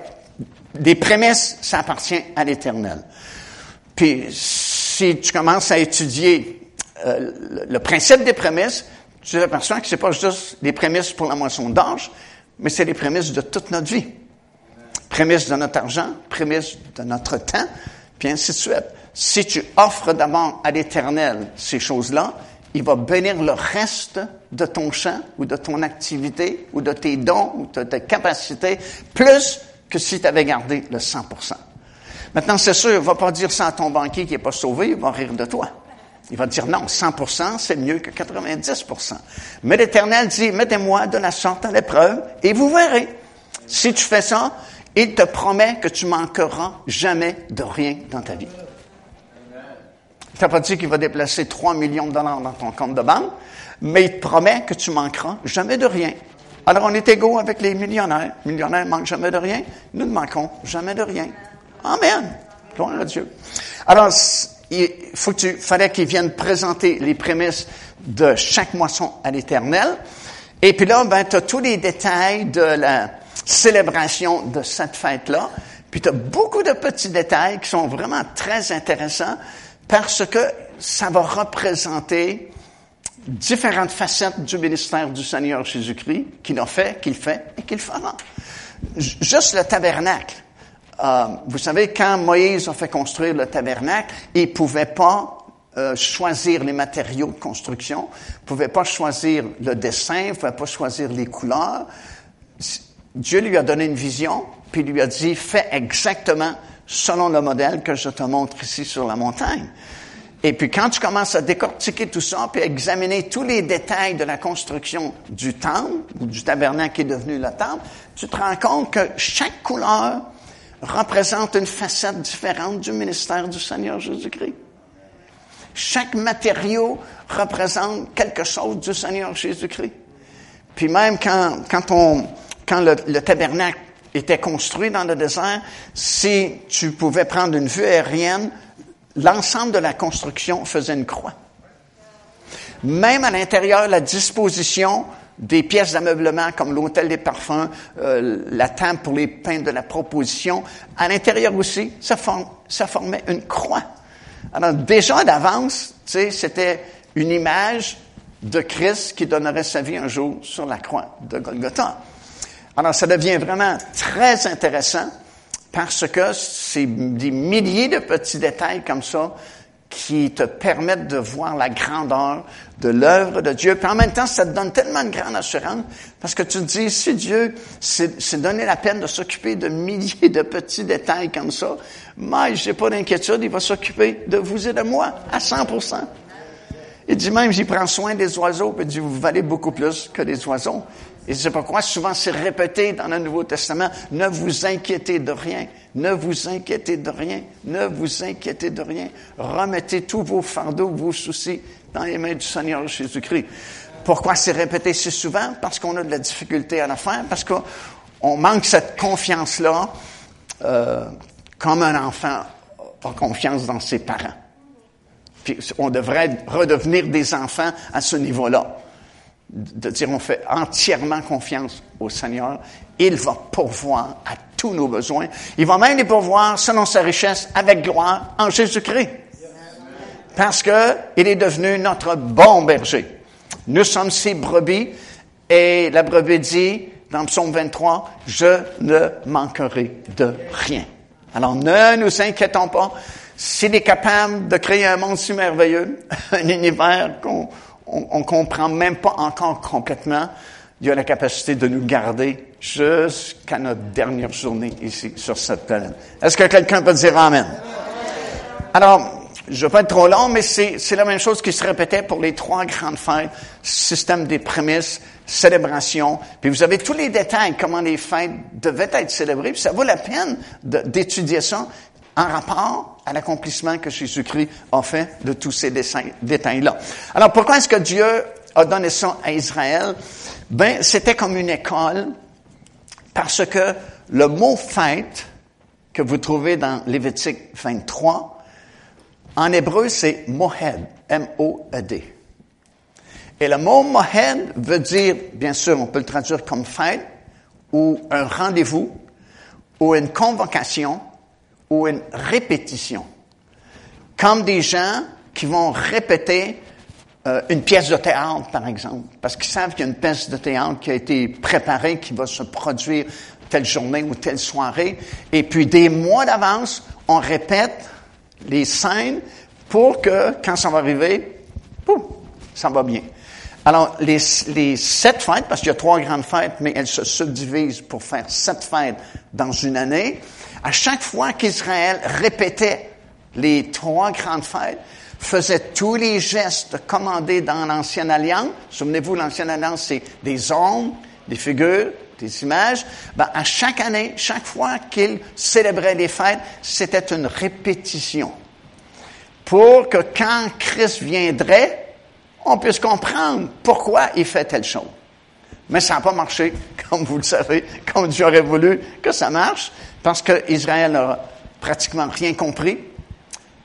Des prémices, ça appartient à l'Éternel. Puis, si tu commences à étudier euh, le, principe des prémices, tu t'aperçois que c'est pas juste des prémices pour la moisson d'ange, mais c'est les prémices de toute notre vie prémisse de notre argent, prémisse de notre temps, puis ainsi de suite. Si tu offres d'abord à l'Éternel ces choses-là, il va bénir le reste de ton champ ou de ton activité ou de tes dons ou de tes capacités, plus que si tu avais gardé le 100% Maintenant, c'est sûr, il va pas dire ça à ton banquier qui n'est pas sauvé, il va rire de toi. Il va dire non, 100% c'est mieux que 90% Mais l'Éternel dit, mettez-moi de la sorte à l'épreuve et vous verrez. Si tu fais ça, il te promet que tu manqueras jamais de rien dans ta vie. Il t'a pas dit qu'il va déplacer 3 millions de dollars dans ton compte de banque, mais il te promet que tu manqueras jamais de rien. Alors, on est égaux avec les millionnaires. Les millionnaires ne manquent jamais de rien. Nous ne manquons jamais de rien. Amen. Gloire à Dieu. Alors, il faut que tu, fallait qu'ils viennent présenter les prémices de chaque moisson à l'éternel. Et puis là, ben, tu as tous les détails de la, célébration de cette fête-là. Puis tu as beaucoup de petits détails qui sont vraiment très intéressants parce que ça va représenter différentes facettes du ministère du Seigneur Jésus-Christ qu'il a fait, qu'il fait et qu'il fera. Juste le tabernacle. Euh, vous savez, quand Moïse a fait construire le tabernacle, il pouvait pas euh, choisir les matériaux de construction, pouvait pas choisir le dessin, pouvait pas choisir les couleurs. Dieu lui a donné une vision, puis lui a dit, fais exactement selon le modèle que je te montre ici sur la montagne. Et puis quand tu commences à décortiquer tout ça, puis à examiner tous les détails de la construction du temple, ou du tabernacle qui est devenu le temple, tu te rends compte que chaque couleur représente une facette différente du ministère du Seigneur Jésus-Christ. Chaque matériau représente quelque chose du Seigneur Jésus-Christ. Puis même quand, quand, on, quand le, le tabernacle était construit dans le désert, si tu pouvais prendre une vue aérienne, l'ensemble de la construction faisait une croix. Même à l'intérieur, la disposition des pièces d'ameublement comme l'hôtel des parfums, euh, la table pour les pains de la proposition, à l'intérieur aussi, ça, formait une croix. Alors déjà d'avance, c'était une image de Christ qui donnerait sa vie un jour sur la croix de Golgotha. Alors ça devient vraiment très intéressant parce que c'est des milliers de petits détails comme ça qui te permettent de voir la grandeur de l'œuvre de Dieu. Puis en même temps, ça te donne tellement de grande assurance parce que tu te dis, si Dieu s'est donné la peine de s'occuper de milliers de petits détails comme ça, moi, j'ai pas d'inquiétude, il va s'occuper de vous et de moi à 100% Il dit même, j'y prends soin des oiseaux, puis il dit, vous valez beaucoup plus que les oiseaux. Et c'est pourquoi souvent c'est répété dans le Nouveau Testament, ne vous inquiétez de rien, ne vous inquiétez de rien, ne vous inquiétez de rien. Remettez tous vos fardeaux, vos soucis dans les mains du Seigneur Jésus-Christ. Pourquoi c'est répété si souvent? Parce qu'on a de la difficulté à la faire, parce qu'on manque cette confiance-là, euh, comme un enfant a confiance dans ses parents. Puis on devrait redevenir des enfants à ce niveau-là de dire on fait entièrement confiance au Seigneur. Il va pourvoir à tous nos besoins. Il va même les pourvoir selon sa richesse avec gloire en Jésus-Christ. Parce que il est devenu notre bon berger. Nous sommes ses brebis et la brebis dit dans Psaume 23, je ne manquerai de rien. Alors ne nous inquiétons pas. S'il est capable de créer un monde si merveilleux, un univers qu'on on ne comprend même pas encore complètement, Dieu a la capacité de nous garder jusqu'à notre dernière journée ici sur cette planète. Est-ce que quelqu'un peut dire Amen? Alors, je ne vais pas être trop long, mais c'est la même chose qui se répétait pour les trois grandes fêtes, système des prémices, célébration. Puis vous avez tous les détails, comment les fêtes devaient être célébrées. Puis ça vaut la peine d'étudier ça en rapport à l'accomplissement que Jésus-Christ a fait de tous ces détails-là. Alors pourquoi est-ce que Dieu a donné ça à Israël? Ben, c'était comme une école parce que le mot fête que vous trouvez dans Lévitique 23, en hébreu, c'est mohed, M-O-E-D. Et le mot mohed veut dire, bien sûr, on peut le traduire comme fête, ou un rendez-vous, ou une convocation, ou une répétition. Comme des gens qui vont répéter euh, une pièce de théâtre, par exemple, parce qu'ils savent qu'il y a une pièce de théâtre qui a été préparée, qui va se produire telle journée ou telle soirée, et puis des mois d'avance, on répète les scènes pour que, quand ça va arriver, pouf, ça va bien. Alors, les, les sept fêtes, parce qu'il y a trois grandes fêtes, mais elles se subdivisent pour faire sept fêtes dans une année, à chaque fois qu'Israël répétait les trois grandes fêtes, faisait tous les gestes commandés dans l'Ancienne Alliance, souvenez-vous, l'Ancienne Alliance, c'est des ombres, des figures, des images, ben, à chaque année, chaque fois qu'il célébrait les fêtes, c'était une répétition. Pour que quand Christ viendrait, on puisse comprendre pourquoi il fait telle chose. Mais ça n'a pas marché, comme vous le savez, comme Dieu aurait voulu que ça marche. Parce qu'Israël n'a pratiquement rien compris.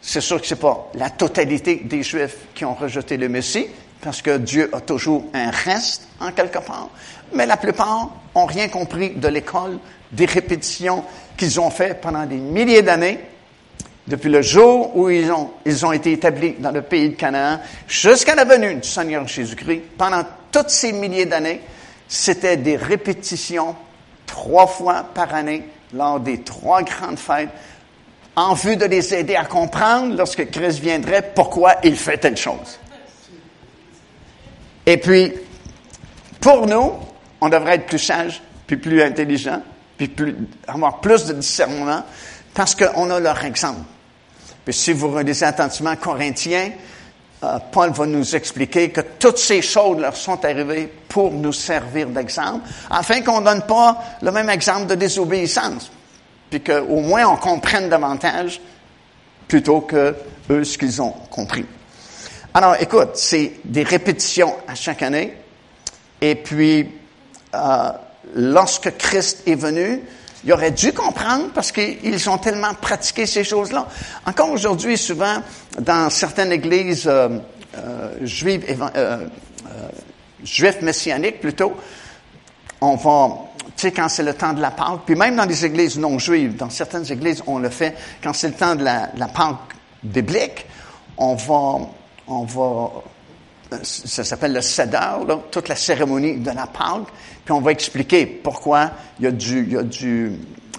C'est sûr que c'est pas la totalité des Juifs qui ont rejeté le Messie, parce que Dieu a toujours un reste en quelque part. Mais la plupart ont rien compris de l'école, des répétitions qu'ils ont fait pendant des milliers d'années. depuis le jour où ils ont, ils ont été établis dans le pays de Canaan jusqu'à la venue du Seigneur Jésus-Christ, pendant toutes ces milliers d'années, c'était des répétitions trois fois par année lors des trois grandes fêtes en vue de les aider à comprendre lorsque Christ viendrait pourquoi il fait telle chose. Et puis, pour nous, on devrait être plus sage, puis plus intelligent, puis avoir plus de discernement, parce qu'on a leur exemple. Puis si vous relisez attentivement Corinthiens, Paul va nous expliquer que toutes ces choses leur sont arrivées pour nous servir d'exemple, afin qu'on ne donne pas le même exemple de désobéissance, puis qu'au moins on comprenne davantage plutôt que eux ce qu'ils ont compris. Alors, écoute, c'est des répétitions à chaque année, et puis euh, lorsque Christ est venu, il aurait dû comprendre parce qu'ils ont tellement pratiqué ces choses-là. Encore aujourd'hui, souvent, dans certaines églises euh, euh, juives, euh, juifs messianiques plutôt, on va, tu sais, quand c'est le temps de la Pâque, puis même dans les églises non juives, dans certaines églises, on le fait quand c'est le temps de la, Pâque biblique, on va, on va ça s'appelle le Seder, toute la cérémonie de la Pâque, puis on va expliquer pourquoi il y a, du, il y a du,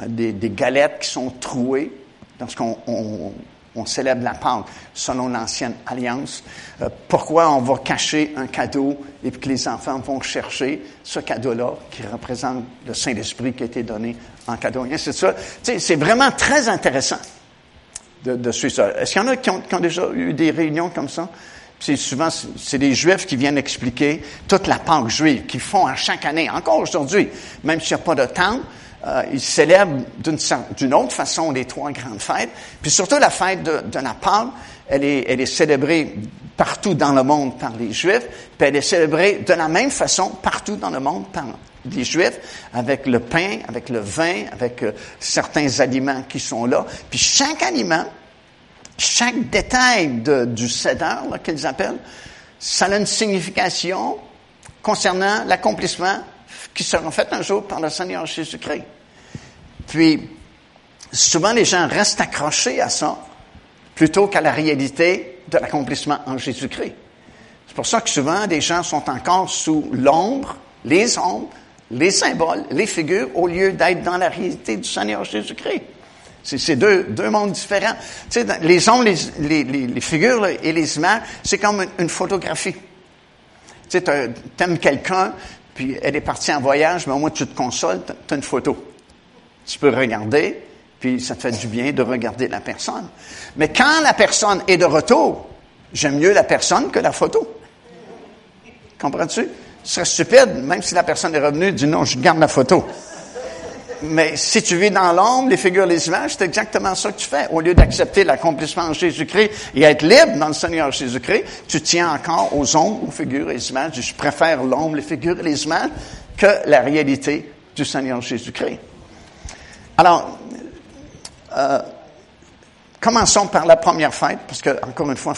des, des galettes qui sont trouées lorsqu'on on, on célèbre la Pâque selon l'ancienne alliance, euh, pourquoi on va cacher un cadeau et puis que les enfants vont chercher ce cadeau-là qui représente le Saint-Esprit qui a été donné en cadeau. C'est ça. C'est vraiment très intéressant de, de suivre ça. Est-ce qu'il y en a qui ont, qui ont déjà eu des réunions comme ça? C'est souvent, c'est des Juifs qui viennent expliquer toute la Pâque juive qu'ils font à chaque année, encore aujourd'hui. Même s'il n'y a pas de temps, euh, ils célèbrent d'une autre façon les trois grandes fêtes. Puis surtout la fête de, la Pâque, elle est, elle est célébrée partout dans le monde par les Juifs, puis elle est célébrée de la même façon partout dans le monde par les Juifs, avec le pain, avec le vin, avec euh, certains aliments qui sont là. Puis chaque aliment chaque détail du Seder, qu'ils appellent, ça a une signification concernant l'accomplissement qui sera fait un jour par le Seigneur Jésus-Christ. Puis, souvent les gens restent accrochés à ça plutôt qu'à la réalité de l'accomplissement en Jésus-Christ. C'est pour ça que souvent des gens sont encore sous l'ombre, les ombres, les symboles, les figures, au lieu d'être dans la réalité du Seigneur Jésus-Christ. C'est deux, deux mondes différents. Tu sais, les ondes, les, les, les, figures et les images, c'est comme une, photographie. Tu sais, aimes quelqu'un, puis elle est partie en voyage, mais au moins tu te consoles, tu as une photo. Tu peux regarder, puis ça te fait du bien de regarder la personne. Mais quand la personne est de retour, j'aime mieux la personne que la photo. Comprends-tu? Ce serait stupide, même si la personne est revenue, dit non, je garde la photo. Mais si tu vis dans l'ombre, les figures, les images, c'est exactement ça que tu fais. Au lieu d'accepter l'accomplissement de Jésus-Christ et être libre dans le Seigneur Jésus-Christ, tu tiens encore aux ombres, aux figures et les images. Je préfère l'ombre, les figures et les images que la réalité du Seigneur Jésus-Christ. Alors, euh, commençons par la première fête, parce que, encore une fois,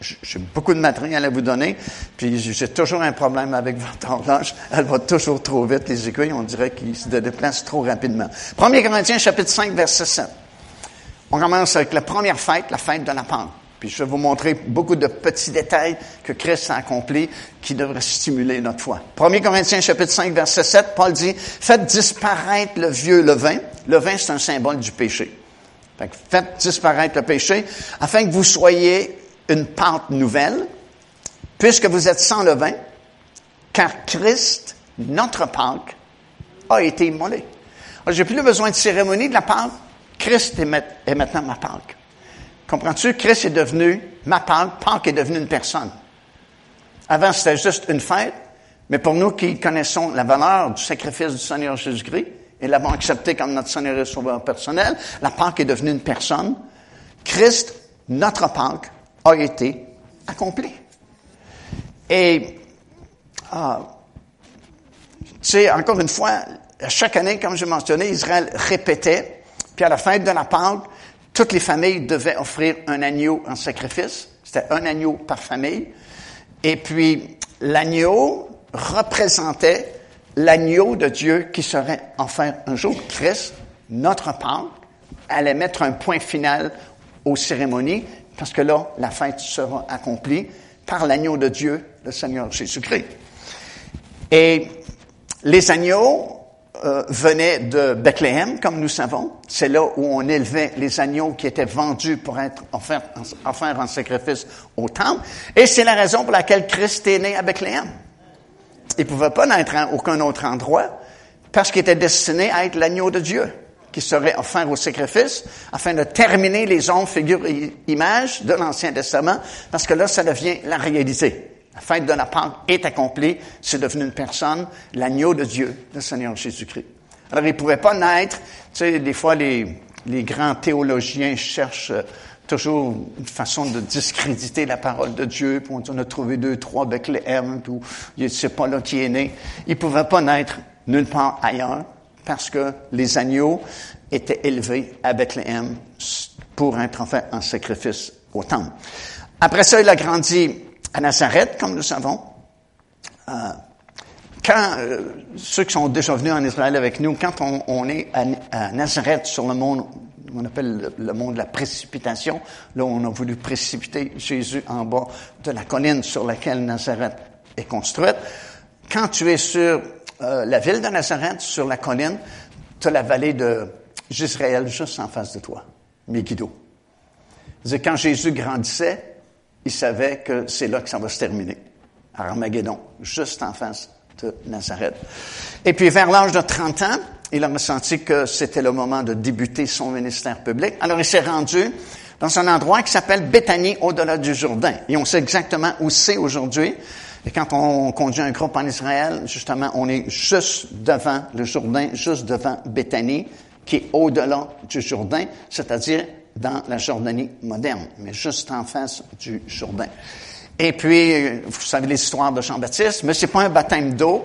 j'ai beaucoup de matériel à vous donner, puis j'ai toujours un problème avec votre horloge. Elle va toujours trop vite, les aiguilles, on dirait qu'ils se déplacent trop rapidement. 1 Corinthiens, chapitre 5, verset 7. On commence avec la première fête, la fête de la Pente. Puis je vais vous montrer beaucoup de petits détails que Christ a accomplis qui devraient stimuler notre foi. 1 Corinthiens chapitre 5 verset 7, Paul dit, faites disparaître le vieux levain. Le vin, c'est un symbole du péché. Faites disparaître le péché afin que vous soyez une pente nouvelle, puisque vous êtes sans levain, car Christ, notre Pâque, a été immolé. J'ai plus besoin de cérémonie de la Pâque. Christ est, maintenant ma Pâque. Comprends-tu? Christ est devenu ma Pâque. Pâque est devenu une personne. Avant, c'était juste une fête, mais pour nous qui connaissons la valeur du sacrifice du Seigneur Jésus-Christ et l'avons accepté comme notre Seigneur et Sauveur personnel, la Pâque est devenue une personne. Christ, notre Pâque, a été accompli. Et, euh, tu sais, encore une fois, chaque année, comme je mentionné, Israël répétait, puis à la fin de la Pâque, toutes les familles devaient offrir un agneau en sacrifice. C'était un agneau par famille. Et puis, l'agneau représentait l'agneau de Dieu qui serait enfin un jour Christ, notre Pâque, allait mettre un point final aux cérémonies, parce que là, la fête sera accomplie par l'agneau de Dieu, le Seigneur Jésus-Christ. Et les agneaux euh, venaient de Bethléem, comme nous savons. C'est là où on élevait les agneaux qui étaient vendus pour être offerts, offerts en sacrifice au temple. Et c'est la raison pour laquelle Christ est né à Bethléem. Il ne pouvait pas naître à aucun autre endroit parce qu'il était destiné à être l'agneau de Dieu qui serait offert au sacrifice afin de terminer les ombres, figures et images de l'Ancien Testament parce que là, ça devient la réalité. La fête de la Pâque est accomplie, c'est devenu une personne, l'agneau de Dieu, le Seigneur Jésus-Christ. Alors, il ne pouvait pas naître, tu sais, des fois, les, grands théologiens cherchent euh, toujours une façon de discréditer la parole de Dieu, puis on a trouvé deux, trois Bethléem, puis c'est pas là qui est né. Il pouvait pas naître nulle part ailleurs, parce que les agneaux étaient élevés à Bethléem pour être en fait un sacrifice au temple. Après ça, il a grandi à Nazareth, comme nous savons. Euh, quand euh, ceux qui sont déjà venus en Israël avec nous, quand on, est à, Nazareth sur le monde, on appelle le, monde de la précipitation, là on a voulu précipiter Jésus en bas de la colline sur laquelle Nazareth est construite. Quand tu es sur euh, la ville de Nazareth, sur la colline, tu as la vallée de Jisraël juste en face de toi, Megiddo. Quand Jésus grandissait, il savait que c'est là que ça va se terminer. À Armageddon, juste en face de Nazareth. Et puis, vers l'âge de 30 ans, il a ressenti que c'était le moment de débuter son ministère public. Alors, il s'est rendu dans un endroit qui s'appelle Béthanie, au-delà du Jourdain. Et on sait exactement où c'est aujourd'hui. Et quand on conduit un groupe en Israël, justement, on est juste devant le Jourdain, juste devant Béthanie, qui est au-delà du Jourdain, c'est-à-dire dans la Jordanie moderne, mais juste en face du Jourdain. Et puis, vous savez l'histoire de Jean-Baptiste, mais c'est pas un baptême d'eau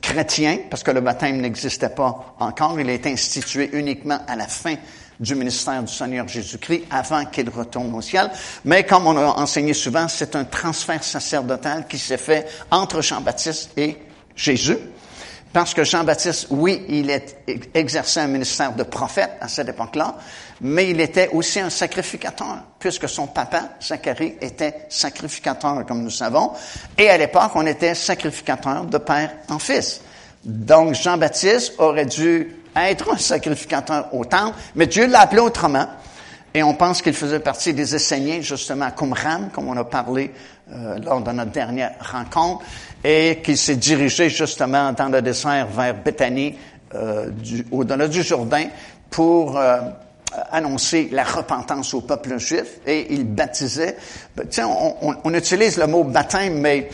chrétien, parce que le baptême n'existait pas encore. Il a été institué uniquement à la fin du ministère du Seigneur Jésus-Christ avant qu'il retourne au ciel. Mais comme on a enseigné souvent, c'est un transfert sacerdotal qui s'est fait entre Jean-Baptiste et Jésus. Parce que Jean-Baptiste, oui, il exerçait un ministère de prophète à cette époque-là, mais il était aussi un sacrificateur, puisque son papa, Zacharie, était sacrificateur, comme nous savons. Et à l'époque, on était sacrificateur de père en fils. Donc, Jean-Baptiste aurait dû être un sacrificateur au temple, mais Dieu l'a appelé autrement. Et on pense qu'il faisait partie des Esséniens, justement, à Qumran, comme on a parlé euh, lors de notre dernière rencontre, et qu'il s'est dirigé justement dans le désert vers Bethanie, euh, au-delà du Jourdain, pour euh, annoncer la repentance au peuple juif, et il baptisait. Ben, tiens, on, on, utilise le mot baptême, mais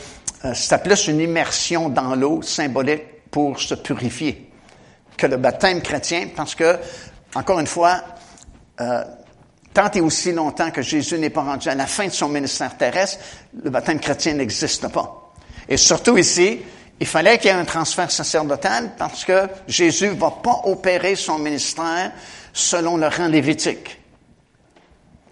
euh, c'est plus une immersion dans l'eau symbolique pour se purifier que le baptême chrétien, parce que, encore une fois, euh, tant et aussi longtemps que Jésus n'est pas rendu à la fin de son ministère terrestre, le baptême chrétien n'existe pas. Et surtout ici, il fallait qu'il y ait un transfert sacerdotal parce que Jésus ne va pas opérer son ministère selon le rang lévitique.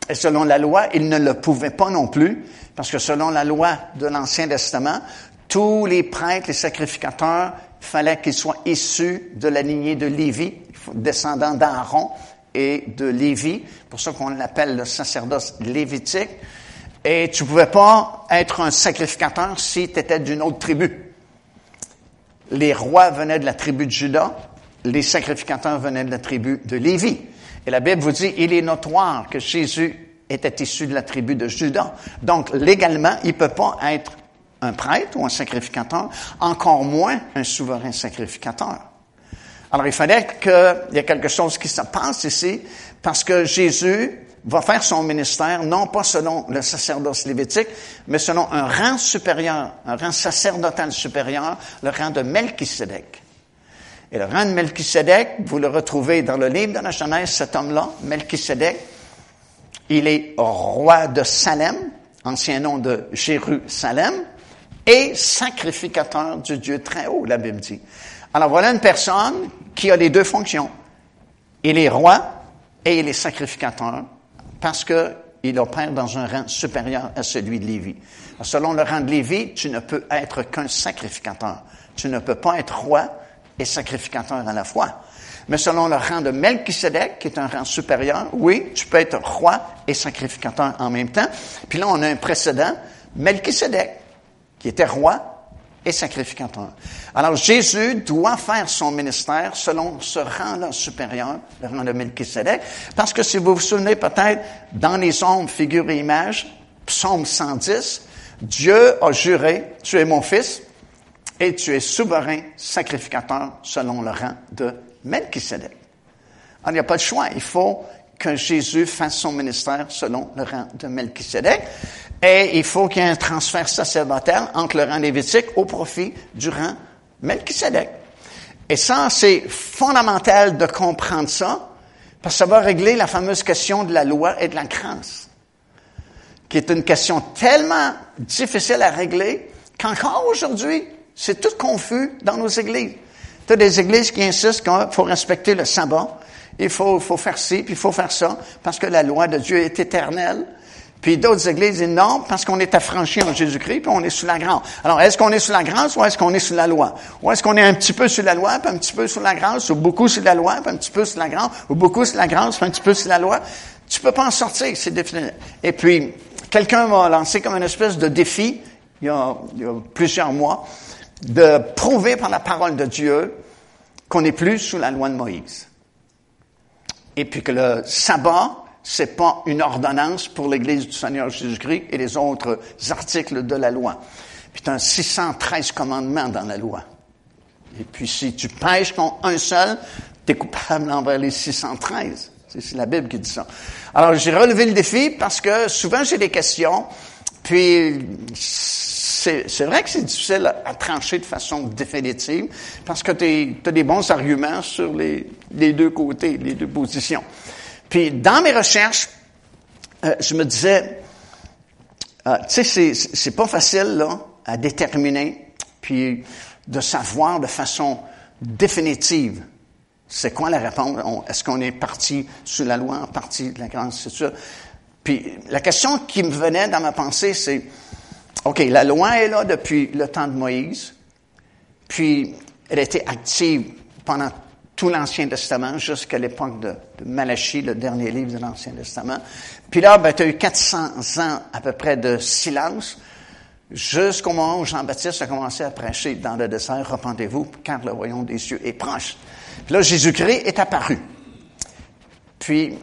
Et selon la loi, il ne le pouvait pas non plus, parce que selon la loi de l'Ancien Testament, tous les prêtres, les sacrificateurs, il fallait qu'ils soient issus de la lignée de Lévi, descendant d'Aaron et de Lévi, pour ça qu'on l'appelle le sacerdoce lévitique. Et tu pouvais pas être un sacrificateur si tu étais d'une autre tribu. Les rois venaient de la tribu de Juda, les sacrificateurs venaient de la tribu de Lévi. Et la Bible vous dit, il est notoire que Jésus était issu de la tribu de Juda. Donc, légalement, il peut pas être un prêtre ou un sacrificateur, encore moins un souverain sacrificateur. Alors, il fallait qu'il y ait quelque chose qui se passe ici, parce que Jésus va faire son ministère, non pas selon le sacerdoce lévitique, mais selon un rang supérieur, un rang sacerdotal supérieur, le rang de Melchisedec. Et le rang de Melchisedec, vous le retrouvez dans le livre de la Genèse, cet homme-là, Melchisedec, il est roi de Salem, ancien nom de Jérusalem, et sacrificateur du Dieu très haut, la Bible dit. Alors voilà une personne qui a les deux fonctions. Il est roi et il est sacrificateur parce qu'il opère dans un rang supérieur à celui de Lévi. Selon le rang de Lévi, tu ne peux être qu'un sacrificateur. Tu ne peux pas être roi et sacrificateur à la fois. mais selon le rang de Melchisedec, qui est un rang supérieur, oui, tu peux être roi et sacrificateur en même temps. Puis là, on a un précédent, Melchisedec, qui était roi et sacrificateur. Alors Jésus doit faire son ministère selon ce rang-là supérieur, le rang de Melchisedec, parce que si vous vous souvenez peut-être, dans les ombres, figure et image, psaume 110, Dieu a juré, tu es mon fils et tu es souverain sacrificateur selon le rang de Melchisedec. Alors il n'y a pas de choix, il faut que Jésus fasse son ministère selon le rang de Melchisedec. Et il faut qu'il y ait un transfert sacerdotal entre le rang lévitique au profit du rang Melchisedec. Et ça, c'est fondamental de comprendre ça, parce que ça va régler la fameuse question de la loi et de la grâce, qui est une question tellement difficile à régler qu'encore aujourd'hui, c'est tout confus dans nos églises. Tu as des églises qui insistent qu'il faut respecter le sabbat, il faut, faut faire ci, puis il faut faire ça, parce que la loi de Dieu est éternelle. Puis d'autres églises disent non, parce qu'on est affranchi en Jésus-Christ, puis on est sous la grâce. Alors, est-ce qu'on est sous la grâce ou est-ce qu'on est sous la loi? Ou est-ce qu'on est un petit peu sous la loi, puis un petit peu sous la grâce, ou beaucoup sous la loi, puis un petit peu sous la grâce, ou beaucoup sous la grâce, puis un petit peu sous la loi? Tu peux pas en sortir, c'est défini. Et puis, quelqu'un m'a lancé comme une espèce de défi, il y a, il y a plusieurs mois, de prouver par la parole de Dieu qu'on n'est plus sous la loi de Moïse. Et puis que le sabbat, c'est pas une ordonnance pour l'Église du Seigneur Jésus-Christ et les autres articles de la loi. Puis tu as 613 commandements dans la loi. Et puis si tu pêches contre un seul, tu es coupable envers les 613. C'est la Bible qui dit ça. Alors j'ai relevé le défi parce que souvent j'ai des questions, puis c'est vrai que c'est difficile à, trancher de façon définitive parce que tu as des bons arguments sur les, les deux côtés, les deux positions. Puis dans mes recherches, euh, je me disais, euh, tu sais, c'est pas facile là à déterminer, puis de savoir de façon définitive c'est quoi la réponse. Est-ce qu'on est parti sous la loi, parti de la grâce, c'est ça. Puis la question qui me venait dans ma pensée, c'est, OK, la loi est là depuis le temps de Moïse, puis elle a été active pendant tout l'Ancien Testament jusqu'à l'époque de, Malachie, le dernier livre de l'Ancien Testament. Puis là, ben, tu as eu 400 ans à peu près de silence jusqu'au moment où Jean-Baptiste a commencé à prêcher dans le désert, repentez-vous, car le royaume des cieux est proche. Puis là, Jésus-Christ est apparu. Puis,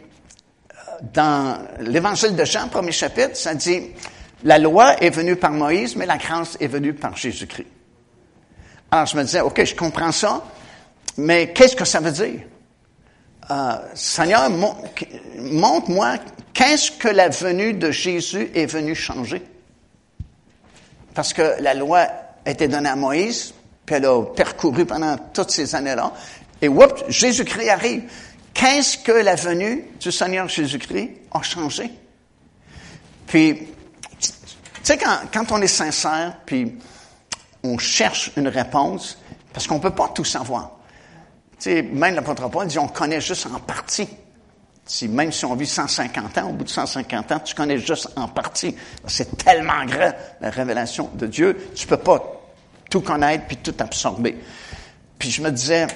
dans l'Évangile de Jean, premier chapitre, ça dit, la loi est venue par Moïse, mais la grâce est venue par Jésus-Christ. Alors, je me disais, OK, je comprends ça, mais qu'est-ce que ça veut dire? Euh, Seigneur, montre-moi qu'est-ce que la venue de Jésus est venue changer. Parce que la loi a été donnée à Moïse, puis elle a percouru pendant toutes ces années-là. Et whoop, Jésus-Christ arrive. Qu'est-ce que la venue du Seigneur Jésus-Christ a changé? Puis, tu sais, quand, quand on est sincère, puis on cherche une réponse, parce qu'on ne peut pas tout savoir. Sais, même l'apôtre Paul dit, on connaît juste en partie. Si, même si on vit 150 ans, au bout de 150 ans, tu connais juste en partie. C'est tellement grand, la révélation de Dieu, tu peux pas tout connaître puis tout absorber. Puis je me disais,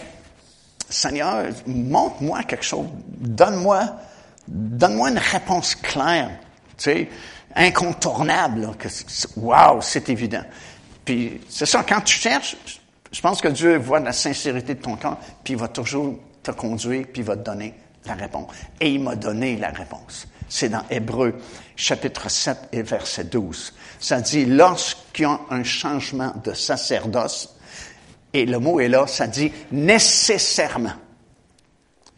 Seigneur, montre-moi quelque chose. Donne-moi, donne-moi une réponse claire, tu sais, incontournable, que, wow, c'est évident. Puis c'est ça, quand tu cherches, je pense que Dieu voit la sincérité de ton cœur, puis il va toujours te conduire, puis il va te donner la réponse. Et il m'a donné la réponse. C'est dans Hébreu, chapitre 7 et verset 12. Ça dit, lorsqu'il y a un changement de sacerdoce, et le mot est là, ça dit nécessairement.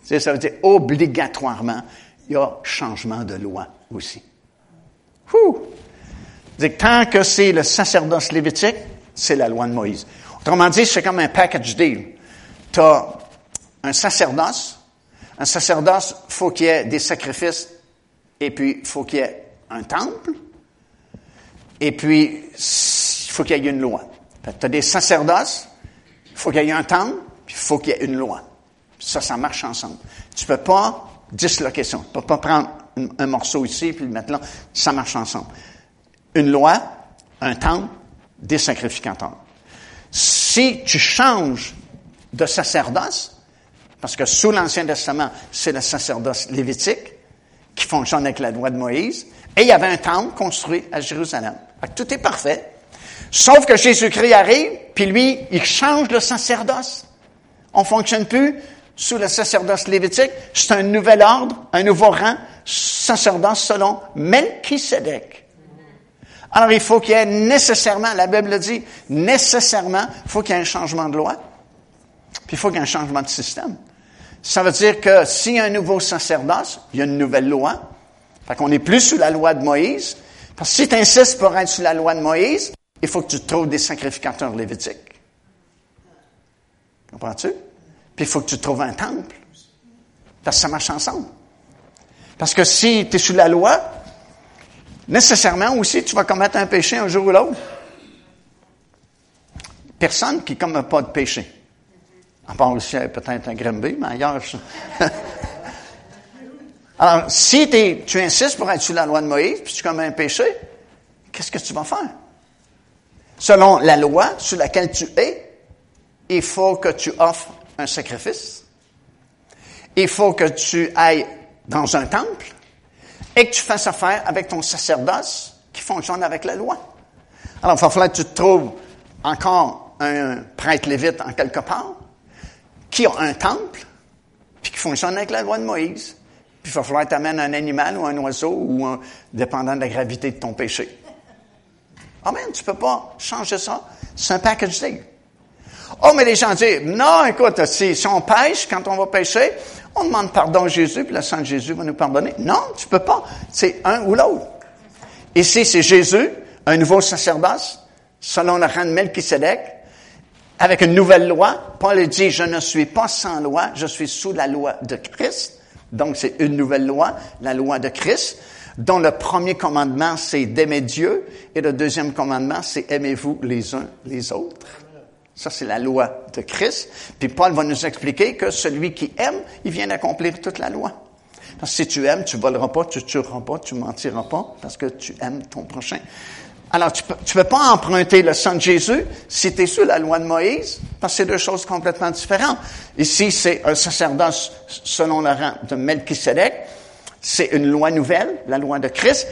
Ça veut dire obligatoirement, il y a changement de loi aussi. Tant que c'est le sacerdoce lévitique, c'est la loi de Moïse. Autrement dit, c'est comme un package deal. Tu as un sacerdoce. Un sacerdoce, faut qu'il y ait des sacrifices et puis faut qu'il y ait un temple. Et puis, il faut qu'il y ait une loi. Tu as des sacerdoces, il faut qu'il y ait un temple, puis faut qu'il y ait une loi. Ça, ça marche ensemble. Tu peux pas disloquer ça. Tu peux pas prendre un, morceau ici, puis le mettre là. Ça marche ensemble. Une loi, un temple, des sacrificateurs. Si tu changes de sacerdoce, Parce que sous l'Ancien Testament, c'est le sacerdoce lévitique qui fonctionne avec la loi de Moïse. Et il y avait un temple construit à Jérusalem. tout est parfait. Sauf que Jésus-Christ arrive, puis lui, il change le sacerdoce. On fonctionne plus sous le sacerdoce lévitique. C'est un nouvel ordre, un nouveau rang, sacerdoce selon Melchisedec. Alors, il faut qu'il y ait nécessairement, la Bible le dit, nécessairement, il faut qu'il y ait un changement de loi, puis il faut qu'il y ait un changement de système. Ça veut dire que s'il y a un nouveau sacerdoce, il y a une nouvelle loi. Fait qu'on n'est plus sous la loi de Moïse. Parce que si tu insistes pour être sous la loi de Moïse, il faut que tu trouves des sacrificateurs lévitiques. Comprends-tu? Puis il faut que tu trouves un temple. Parce que ça marche ensemble. Parce que si tu es sous la loi, nécessairement aussi, tu vas commettre un péché un jour ou l'autre. Personne qui ne commet pas de péché. À part aussi peut-être un Grimby, mais ailleurs. Alors, si tu insistes pour être sous la loi de Moïse, puis tu commets un péché, qu'est-ce que tu vas faire? Selon la loi sur laquelle tu es, il faut que tu offres un sacrifice. Il faut que tu ailles dans un temple et que tu fasses affaire avec ton sacerdoce qui fonctionne avec la loi. Alors, il va falloir que tu te trouves encore un prêtre lévite en quelque part qui a un temple puis qui fonctionne avec la loi de Moïse. Puis il va falloir que tu amènes un animal ou un oiseau ou un, dépendant de la gravité de ton péché. Amen, tu peux pas changer ça. C'est un package deal. Oh, mais les gens disent, non, écoute, si on pêche, quand on va pêcher, on demande pardon à Jésus, puis le sang de Jésus va nous pardonner. Non, tu peux pas. C'est un ou l'autre. Ici, c'est Jésus, un nouveau sacerdoce, selon le rang de Melchisedec, avec une nouvelle loi. Paul dit, je ne suis pas sans loi, je suis sous la loi de Christ. Donc, c'est une nouvelle loi, la loi de Christ, dont le premier commandement, c'est d'aimer Dieu, et le deuxième commandement, c'est aimez-vous les uns les autres. Ça, c'est la loi de Christ. Puis Paul va nous expliquer que celui qui aime, il vient d'accomplir toute la loi. Parce que si tu aimes, tu voleras pas, tu tueras pas, tu mentiras pas, parce que tu aimes ton prochain. Alors, tu peux, tu peux pas emprunter le sang de Jésus si tu es sous la loi de Moïse, parce que c'est deux choses complètement différentes. Ici, c'est un sacerdoce selon le rang de Melchisedec. C'est une loi nouvelle, la loi de Christ.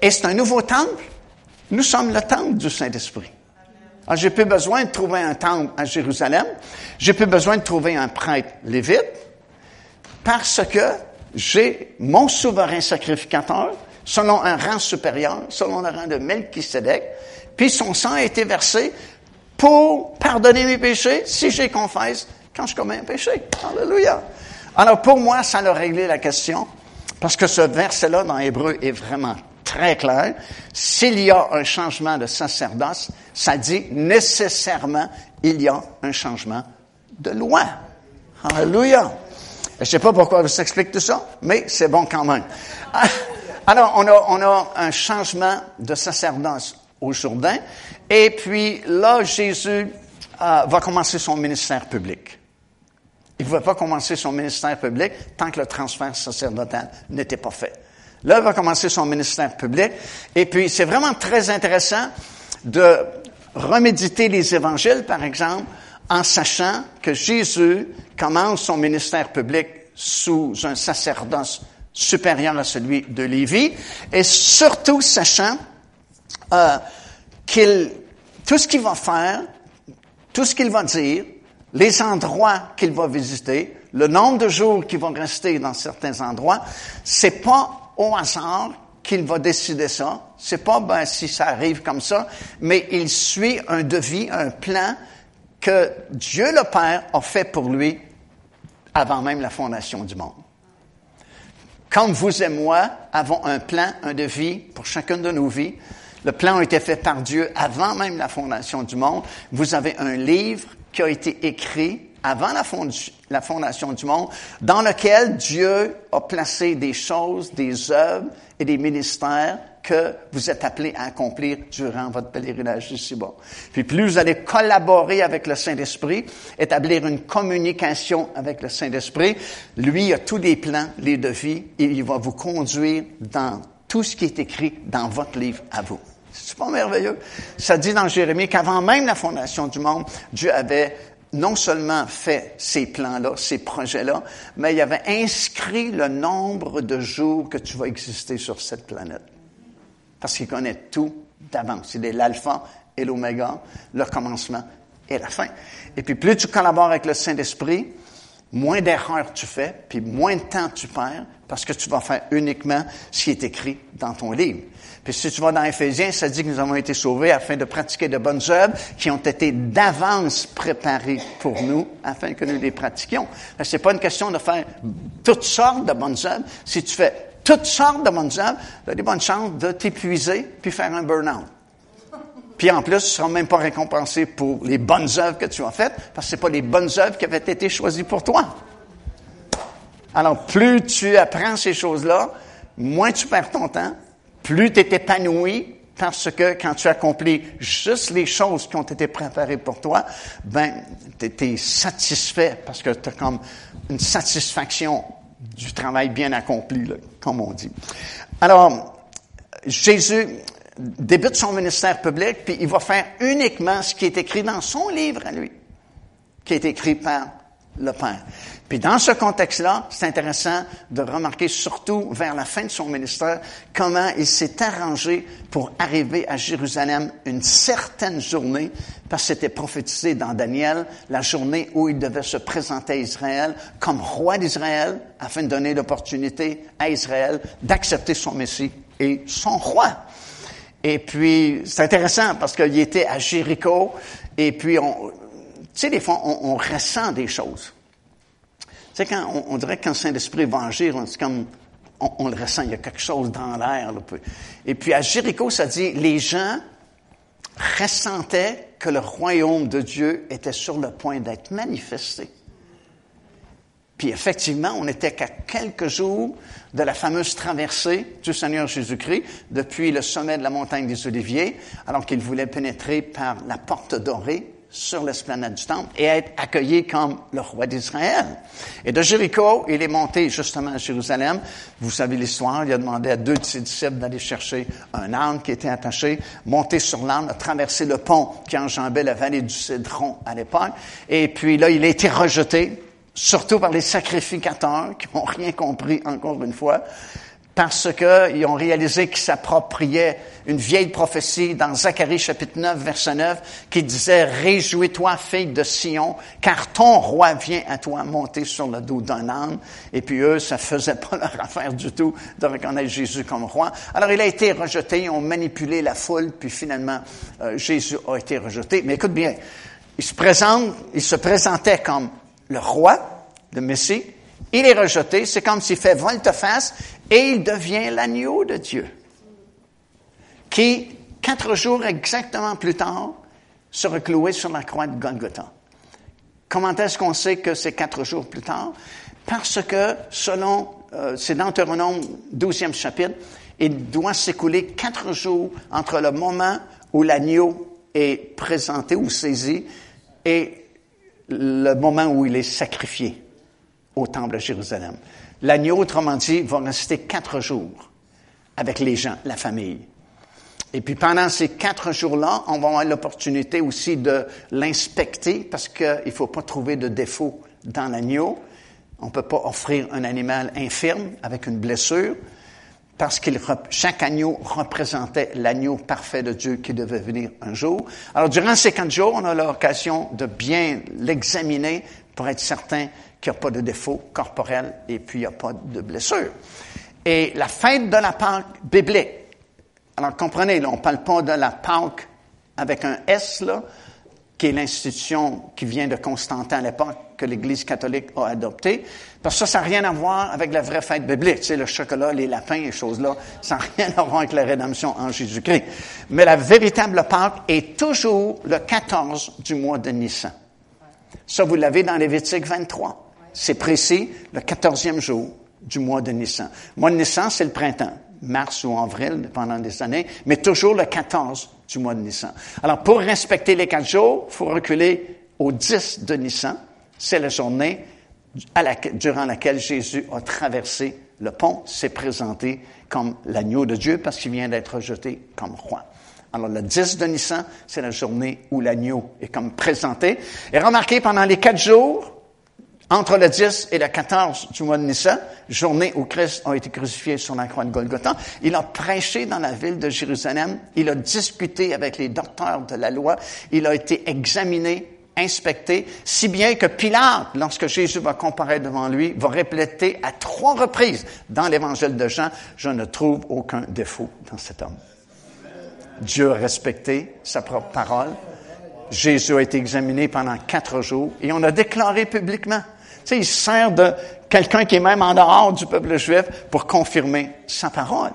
Et c'est un nouveau temple. Nous sommes le temple du Saint-Esprit. Alors, ah, j'ai plus besoin de trouver un temple à Jérusalem. J'ai plus besoin de trouver un prêtre lévite parce que j'ai mon souverain sacrificateur selon un rang supérieur, selon le rang de Melchisedec, puis son sang a été versé pour pardonner mes péchés si j'ai confesse quand je commets un péché. Alléluia. Alors pour moi, ça a réglé la question parce que ce verset-là dans Hébreu est vraiment très clair. S'il y a un changement de sacerdoce, ça dit nécessairement il y a un changement de loi. Alléluia. Je ne sais pas pourquoi vous explique tout ça, mais c'est bon quand même. Alors, on a, on a un changement de sacerdoce au Jourdain, et puis là, Jésus euh, va commencer son ministère public. Il ne va pas commencer son ministère public tant que le transfert sacerdotal n'était pas fait. Là, il va commencer son ministère public. Et puis, c'est vraiment très intéressant de reméditer les évangiles, par exemple, en sachant que Jésus commence son ministère public sous un sacerdoce supérieur à celui de Lévi, et surtout sachant euh, qu'il tout ce qu'il va faire, tout ce qu'il va dire, les endroits qu'il va visiter, le nombre de jours qu'il va rester dans certains endroits, c'est pas au hasard qu'il va décider ça. C'est pas ben, si ça arrive comme ça, mais il suit un devis, un plan que Dieu le Père a fait pour lui avant même la fondation du monde. Comme vous et moi avons un plan, un devis pour chacune de nos vies, le plan a été fait par Dieu avant même la fondation du monde. Vous avez un livre qui a été écrit avant la, fondation du monde, dans lequel Dieu a placé des choses, des œuvres et des ministères que vous êtes appelés à accomplir durant votre pèlerinage ici-bas. Puis plus vous allez collaborer avec le Saint-Esprit, établir une communication avec le Saint-Esprit, lui a tous les plans, les devis, et il va vous conduire dans tout ce qui est écrit dans votre livre à vous. C'est pas merveilleux? Ça dit dans Jérémie qu'avant même la fondation du monde, Dieu avait non seulement fait ces plans-là, ces projets-là, mais il avait inscrit le nombre de jours que tu vas exister sur cette planète. Parce qu'il connaît tout d'avance. Il est l'alpha et l'oméga, le commencement et la fin. Et puis plus tu collabores avec le Saint-Esprit, moins d'erreurs tu fais, puis moins de temps tu perds, parce que tu vas faire uniquement ce qui est écrit dans ton livre. Puis si tu vas dans Éphésiens, ça dit que nous avons été sauvés afin de pratiquer de bonnes œuvres qui ont été d'avance préparées pour nous afin que nous les pratiquions. C'est pas une question de faire toutes sortes de bonnes œuvres. Si tu fais toutes sortes de bonnes œuvres, tu as des bonnes chances de t'épuiser puis faire un burn-out. Puis en plus, tu ne seras même pas récompensé pour les bonnes œuvres que tu as faites, parce que ce pas les bonnes œuvres qui avaient été choisies pour toi. Alors, plus tu apprends ces choses-là, moins tu perds ton temps, plus tu es épanoui parce que quand tu accomplis juste les choses qui ont été préparées pour toi, ben, tu es satisfait parce que tu as comme une satisfaction du travail bien accompli, comme on dit. Alors, Jésus débute son ministère public, puis il va faire uniquement ce qui est écrit dans son livre à lui, qui est écrit par le Père. Puis dans ce contexte-là, c'est intéressant de remarquer surtout vers la fin de son ministère comment il s'est arrangé pour arriver à Jérusalem une certaine journée, parce que c'était prophétisé dans Daniel, la journée où il devait se présenter à Israël comme roi d'Israël, afin de donner l'opportunité à Israël d'accepter son Messie et son roi. Et puis, c'est intéressant parce qu'il était à Jéricho, et puis, on, tu sais, des fois, on, on ressent des choses. Tu sais, quand on, dirait que quand Saint-Esprit va agir, c'est comme, on, le ressent, il y a quelque chose dans l'air. Et puis à Jéricho, ça dit, les gens ressentaient que le royaume de Dieu était sur le point d'être manifesté. Puis effectivement, on n'était qu'à quelques jours de la fameuse traversée du Seigneur Jésus-Christ depuis le sommet de la montagne des Oliviers, alors qu'il voulait pénétrer par la porte dorée sur l'esplanade du temple et être accueilli comme le roi d'Israël. Et de Jéricho, il est monté justement à Jérusalem. Vous savez l'histoire, il a demandé à deux de ses disciples d'aller chercher un âne qui était attaché, monter sur l'âne, a traversé le pont qui enjambait la vallée du Cédron à l'époque. Et puis là, il a été rejeté, surtout par les sacrificateurs qui n'ont rien compris encore une fois parce qu'ils ont réalisé qu'ils s'appropriaient une vieille prophétie dans Zacharie chapitre 9, verset 9, qui disait, Réjouis-toi, fille de Sion, car ton roi vient à toi monter sur le dos d'un âne. Et puis eux, ça faisait pas leur affaire du tout de reconnaître Jésus comme roi. Alors il a été rejeté, ils ont manipulé la foule, puis finalement, euh, Jésus a été rejeté. Mais écoute bien, il se présente, il se présentait comme le roi, le Messie, il est rejeté, c'est comme s'il fait volte-face et il devient l'agneau de Dieu, qui, quatre jours exactement plus tard, sera cloué sur la croix de Golgotha. Comment est-ce qu'on sait que c'est quatre jours plus tard? Parce que, selon, euh, c'est dans Deutéronome 12e chapitre, il doit s'écouler quatre jours entre le moment où l'agneau est présenté ou saisi et le moment où il est sacrifié au temple de Jérusalem. L'agneau, autrement dit, va rester quatre jours avec les gens, la famille. Et puis pendant ces quatre jours-là, on va avoir l'opportunité aussi de l'inspecter parce qu'il ne faut pas trouver de défaut dans l'agneau. On ne peut pas offrir un animal infirme avec une blessure parce que chaque agneau représentait l'agneau parfait de Dieu qui devait venir un jour. Alors durant ces quatre jours, on a l'occasion de bien l'examiner pour être certain qu'il n'y a pas de défaut corporel et puis il n'y a pas de blessure. Et la fête de la Pâque biblique, alors comprenez, là, on ne parle pas de la Pâque avec un S, là, qui est l'institution qui vient de Constantin à l'époque, que l'Église catholique a adoptée, parce que ça, ça n'a rien à voir avec la vraie fête biblique. Tu sais, le chocolat, les lapins, les choses-là, ça n'a rien à voir avec la rédemption en Jésus-Christ. Mais la véritable Pâque est toujours le 14 du mois de Nissan. Ça, vous l'avez dans Lévitique 23. C'est précis, le quatorzième jour du mois de Nissan. Mois de Nissan, c'est le printemps, mars ou avril, pendant des années, mais toujours le 14 du mois de Nissan. Alors, pour respecter les quatre jours, il faut reculer au 10 de Nissan. C'est la journée durant laquelle Jésus a traversé le pont, s'est présenté comme l'agneau de Dieu parce qu'il vient d'être rejeté comme roi. Alors, le 10 de Nissan, c'est la journée où l'agneau est comme présenté. Et remarquez, pendant les quatre jours, entre le 10 et le 14 du mois de Nissan, journée où Christ a été crucifié sur la croix de Golgotha, il a prêché dans la ville de Jérusalem, il a discuté avec les docteurs de la loi, il a été examiné, inspecté, si bien que Pilate, lorsque Jésus va comparaître devant lui, va répéter à trois reprises dans l'évangile de Jean, je ne trouve aucun défaut dans cet homme. Dieu a respecté sa propre parole. Jésus a été examiné pendant quatre jours et on a déclaré publiquement sais, il sert de quelqu'un qui est même en dehors du peuple juif pour confirmer sa parole.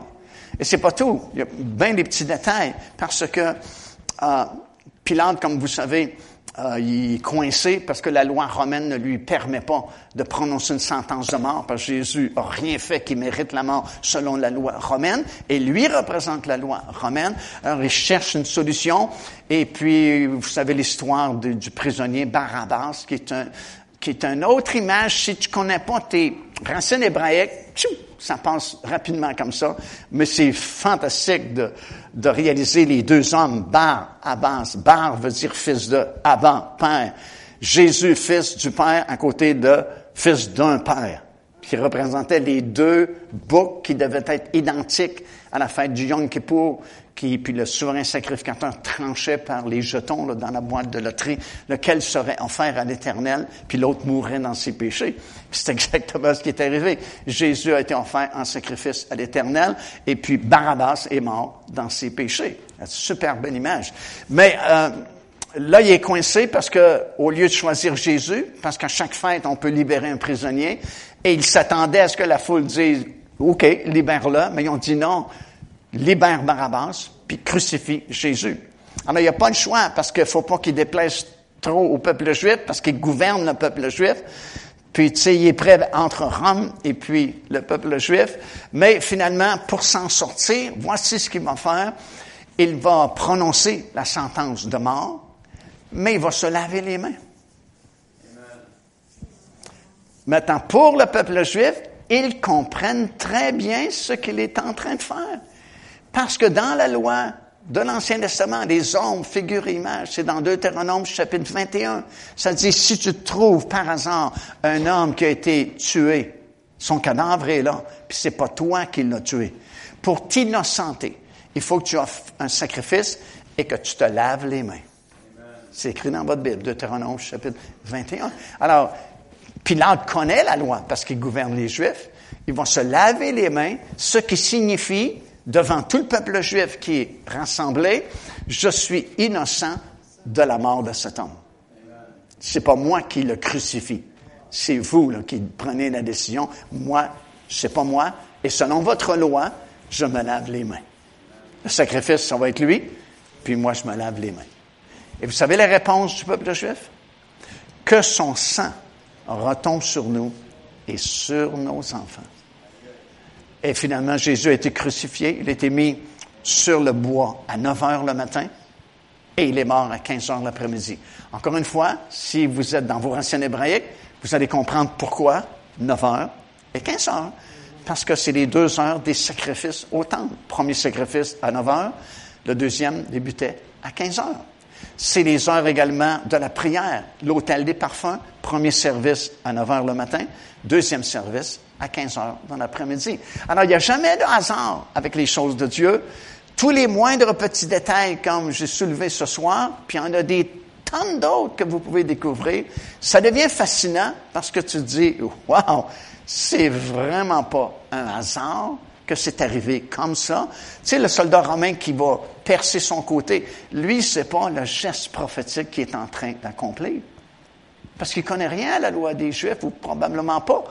Et c'est pas tout. Il y a bien des petits détails parce que euh, Pilate, comme vous savez, euh, il est coincé parce que la loi romaine ne lui permet pas de prononcer une sentence de mort parce que Jésus a rien fait qui mérite la mort selon la loi romaine et lui représente la loi romaine. Alors il cherche une solution et puis vous savez l'histoire du prisonnier Barabbas qui est un, qui est une autre image. Si tu connais pas tes racines hébraïques, ça passe rapidement comme ça. Mais c'est fantastique de, réaliser les deux hommes, Bar, Abbas. Bar veut dire fils de, Abba, père. Jésus, fils du père, à côté de fils d'un père, qui représentait les deux boucs qui devaient être identiques à la fête du Yom Kippour qui, puis le souverain sacrificateur tranchait par les jetons dans la boîte de loterie, lequel serait offert à l'Éternel, puis l'autre mourrait dans ses péchés. C'est exactement ce qui est arrivé. Jésus a été offert en sacrifice à l'Éternel, et puis Barabbas est mort dans ses péchés. Super belle image. Mais euh, là, il est coincé parce que, au lieu de choisir Jésus, parce qu'à chaque fête, on peut libérer un prisonnier, et il s'attendait à ce que la foule dise, OK, libère-le, mais ils ont dit non, libère Barabbas, puis crucifie Jésus. Alors, il n'y a pas le choix, parce qu'il ne faut pas qu'il déplaise trop au peuple juif, parce qu'il gouverne le peuple juif. Puis, tu sais, il est prêt entre Rome et puis le peuple juif. Mais finalement, pour s'en sortir, voici ce qu'il va faire. Il va prononcer la sentence de mort, mais il va se laver les mains. Maintenant, pour le peuple juif, ils comprennent très bien ce qu'il est en train de faire. Parce que dans la loi de l'Ancien Testament, les hommes, figurent et images, c'est dans Deutéronome chapitre 21, ça dit, si tu trouves par hasard un homme qui a été tué, son cadavre est là, puis c'est pas toi qui l'as tué. Pour t'innocenter, il faut que tu offres un sacrifice et que tu te laves les mains. C'est écrit dans votre Bible, Deutéronome chapitre 21. Alors, Pilate connaît la loi parce qu'il gouverne les Juifs. Ils vont se laver les mains, ce qui signifie devant tout le peuple juif qui est rassemblé, je suis innocent de la mort de cet homme. C'est pas moi qui le crucifie. C'est vous qui prenez la décision. Moi, c'est pas moi. Et selon votre loi, je me lave les mains. Le sacrifice, ça va être lui, puis moi, je me lave les mains. Et vous savez la réponse du peuple juif? Que son sang retombe sur nous et sur nos enfants. Et finalement, Jésus a été crucifié. Il a été mis sur le bois à 9 heures le matin et il est mort à 15 heures l'après-midi. Encore une fois, si vous êtes dans vos racines hébraïques, vous allez comprendre pourquoi 9 heures et 15 heures. Parce que c'est les deux heures des sacrifices au temple. Premier sacrifice à 9 heures, le deuxième débutait à 15 heures. C'est les heures également de la prière. L'hôtel des parfums, premier service à 9 heures le matin, deuxième service à 15 heures dans l'après-midi. Alors, il n'y a jamais de hasard avec les choses de Dieu. Tous les moindres petits détails, comme j'ai soulevé ce soir, puis il y en a des tonnes d'autres que vous pouvez découvrir, ça devient fascinant parce que tu te dis, wow, c'est vraiment pas un hasard que c'est arrivé comme ça. Tu sais, le soldat romain qui va percer son côté, lui, c'est pas le geste prophétique qu'il est en train d'accomplir. Parce qu'il connaît rien à la loi des Juifs, ou probablement pas.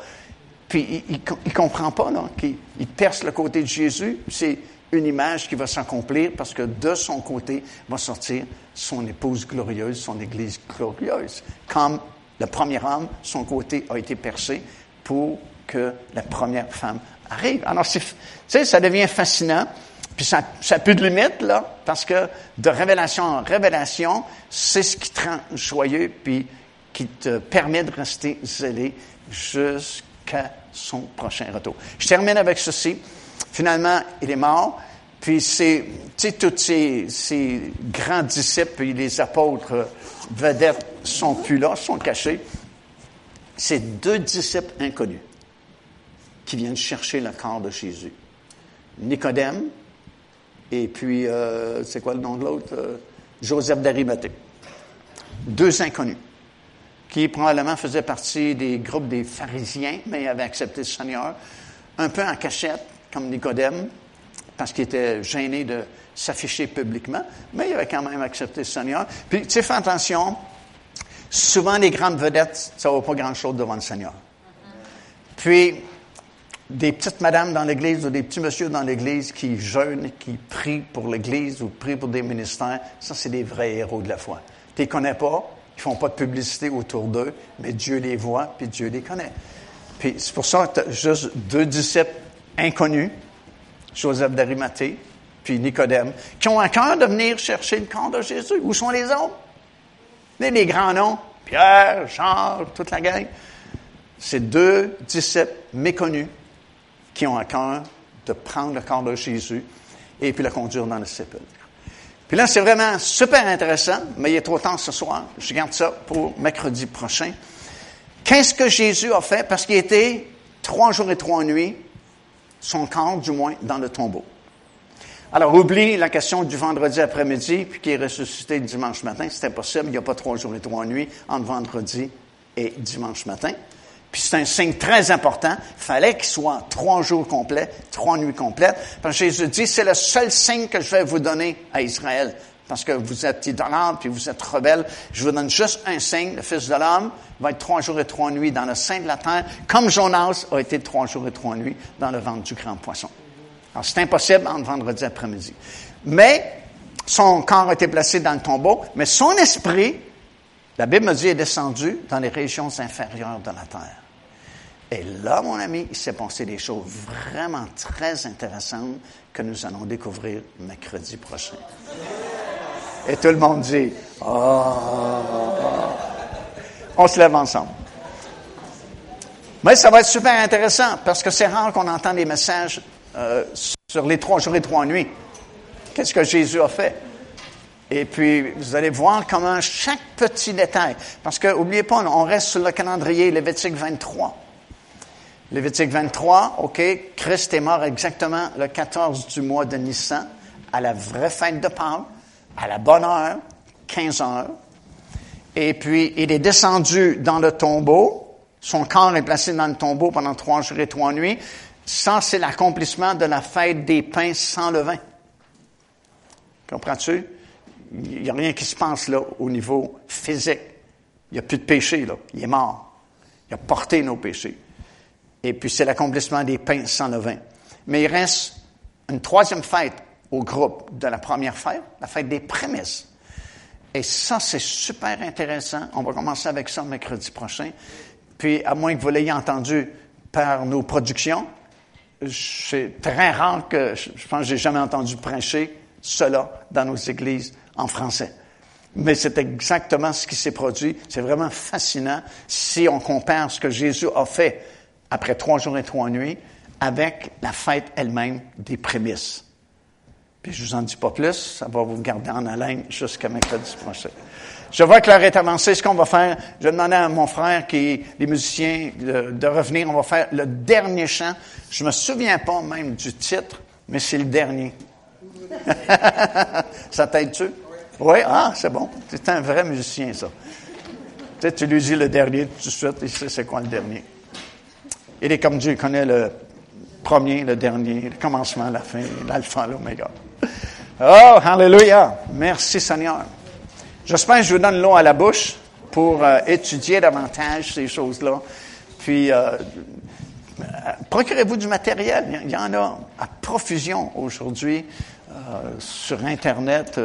Puis il ne comprend pas qu'il il perce le côté de Jésus. C'est une image qui va s'accomplir parce que de son côté va sortir son épouse glorieuse, son Église glorieuse. Comme le premier homme, son côté a été percé pour que la première femme arrive. Alors, tu sais, ça devient fascinant. Puis ça n'a plus de limite, là, parce que de révélation en révélation, c'est ce qui te rend joyeux, puis qui te permet de rester zélé jusqu'à son prochain retour. Je termine avec ceci. Finalement, il est mort. Puis c'est, tous ces, ces, grands disciples et les apôtres vedettes sont plus là, sont cachés. C'est deux disciples inconnus qui viennent chercher le corps de Jésus. Nicodème et puis, euh, c'est quoi le nom de l'autre? Euh, Joseph d'Arimathée. Deux inconnus qui probablement faisaient partie des groupes des pharisiens, mais avaient accepté le Seigneur, un peu en cachette, comme Nicodème, parce qu'il était gêné de s'afficher publiquement, mais il avait quand même accepté le Seigneur. Puis, tu sais, fais attention, souvent les grandes vedettes, ça ne vaut pas grand-chose devant le Seigneur. Puis, des petites madames dans l'Église ou des petits messieurs dans l'Église qui jeûnent, qui prient pour l'Église ou prient pour des ministères, ça, c'est des vrais héros de la foi. Tu les connais pas, font pas de publicité autour d'eux, mais Dieu les voit, puis Dieu les connaît. Puis c'est pour ça que juste deux disciples inconnus, Joseph d'Arimathée, puis Nicodème, qui ont un cœur de venir chercher le corps de Jésus. Où sont les autres? Les, les grands noms, Pierre, Jean, toute la gang. C'est deux disciples méconnus qui ont un cœur de prendre le corps de Jésus et puis le conduire dans le sépulcre. Puis là, c'est vraiment super intéressant, mais il est trop tard ce soir. Je garde ça pour mercredi prochain. Qu'est-ce que Jésus a fait? Parce qu'il était trois jours et trois nuits, son corps du moins, dans le tombeau. Alors, oublie la question du vendredi après-midi, puis qui est ressuscité le dimanche matin. C'est impossible. Il n'y a pas trois jours et trois nuits entre vendredi et dimanche matin. Puis c'est un signe très important. Il fallait qu'il soit trois jours complets, trois nuits complètes. Parce que Jésus dit, c'est le seul signe que je vais vous donner à Israël. Parce que vous êtes idolâtres, puis vous êtes rebelles. Je vous donne juste un signe. Le Fils de l'homme va être trois jours et trois nuits dans le sein de la terre, comme Jonas a été trois jours et trois nuits dans le ventre du grand poisson. Alors, c'est impossible entre vendredi après-midi. Mais, son corps a été placé dans le tombeau, mais son esprit, la Bible me dit, est descendu dans les régions inférieures de la terre. Et là, mon ami, il s'est passé des choses vraiment très intéressantes que nous allons découvrir mercredi prochain. Et tout le monde dit, oh. on se lève ensemble. Mais ça va être super intéressant parce que c'est rare qu'on entend des messages euh, sur les trois jours et trois nuits. Qu'est-ce que Jésus a fait? Et puis, vous allez voir comment chaque petit détail, parce que, n'oubliez pas, on reste sur le calendrier Lévitique 23. Lévitique 23, OK, Christ est mort exactement le 14 du mois de Nissan, à la vraie fête de Pâques, à la bonne heure, 15 heures. Et puis, il est descendu dans le tombeau. Son corps est placé dans le tombeau pendant trois jours et trois nuits. Ça, c'est l'accomplissement de la fête des pains sans levain. Comprends-tu? Il n'y a rien qui se passe là au niveau physique. Il n'y a plus de péché, là. Il est mort. Il a porté nos péchés. Et puis c'est l'accomplissement des pains sans levain. Mais il reste une troisième fête au groupe de la première fête, la fête des prémices. Et ça, c'est super intéressant. On va commencer avec ça mercredi prochain. Puis, à moins que vous l'ayez entendu par nos productions, c'est très rare que, je pense que j'ai jamais entendu prêcher cela dans nos églises en français. Mais c'est exactement ce qui s'est produit. C'est vraiment fascinant si on compare ce que Jésus a fait après trois jours et trois nuits, avec la fête elle-même des prémices. Puis je vous en dis pas plus, ça va vous garder en haleine jusqu'à mercredi prochain. Je vois que l'heure est avancée. Ce qu'on va faire, je vais demander à mon frère, qui les musiciens, de, revenir. On va faire le dernier chant. Je me souviens pas même du titre, mais c'est le dernier. ça t'aide-tu? Oui, ah, c'est bon. C'est un vrai musicien, ça. Tu sais, tu lui dis le dernier tout de suite, il sait c'est quoi le dernier. Il est comme Dieu, il connaît le premier, le dernier, le commencement, la fin, l'alpha, l'oméga. Oh, hallelujah! Merci Seigneur. J'espère que je vous donne l'eau à la bouche pour euh, étudier davantage ces choses-là. Puis, euh, procurez-vous du matériel. Il y en a à profusion aujourd'hui. Euh, sur Internet,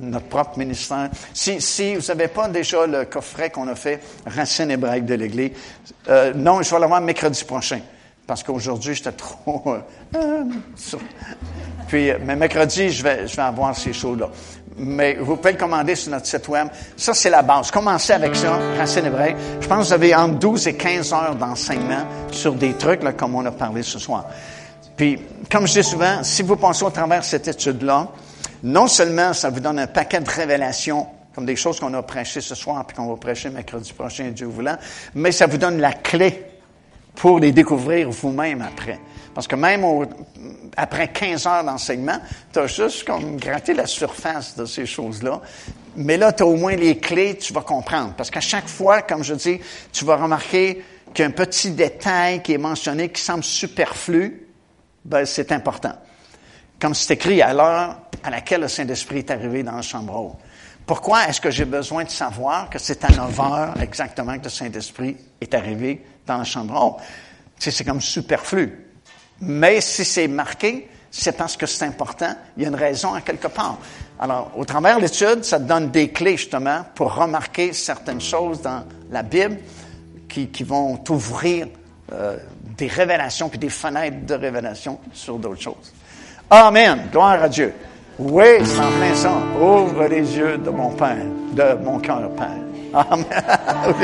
notre propre ministère. Si, si vous n'avez pas déjà le coffret qu'on a fait, Racine hébraïque de l'Église, non, je vais l'avoir mercredi prochain. Parce qu'aujourd'hui, j'étais trop... Puis, mais mercredi, je vais, je vais avoir ces choses-là mais vous pouvez le commander sur notre site web. Ça, c'est la base. Commencez avec ça, Racine hébraïque. Je pense que vous avez entre 12 et 15 heures d'enseignement sur des trucs là, comme on a parlé ce soir. Puis, comme je dis souvent, si vous pensez au travers de cette étude-là, non seulement ça vous donne un paquet de révélations, comme des choses qu'on a prêchées ce soir, puis qu'on va prêcher mercredi prochain, Dieu voulant, mais ça vous donne la clé pour les découvrir vous-même après. Parce que même après 15 heures d'enseignement, tu as juste comme gratté la surface de ces choses-là. Mais là, tu as au moins les clés, tu vas comprendre. Parce qu'à chaque fois, comme je dis, tu vas remarquer qu'un petit détail qui est mentionné, qui semble superflu, ben, c'est important. Comme c'est écrit à l'heure à laquelle le Saint-Esprit est arrivé dans la chambre haute. Pourquoi est-ce que j'ai besoin de savoir que c'est à 9 heures exactement que le Saint-Esprit est arrivé dans la chambre haute? C'est comme superflu. Mais si c'est marqué, c'est parce que c'est important. Il y a une raison à quelque part. Alors, au travers de l'étude, ça te donne des clés justement pour remarquer certaines choses dans la Bible qui, qui vont t'ouvrir euh, des révélations puis des fenêtres de révélation sur d'autres choses. Amen. Gloire à Dieu. Oui, en plein ça. Ouvre les yeux de mon Père, de mon cœur, Père. Amen.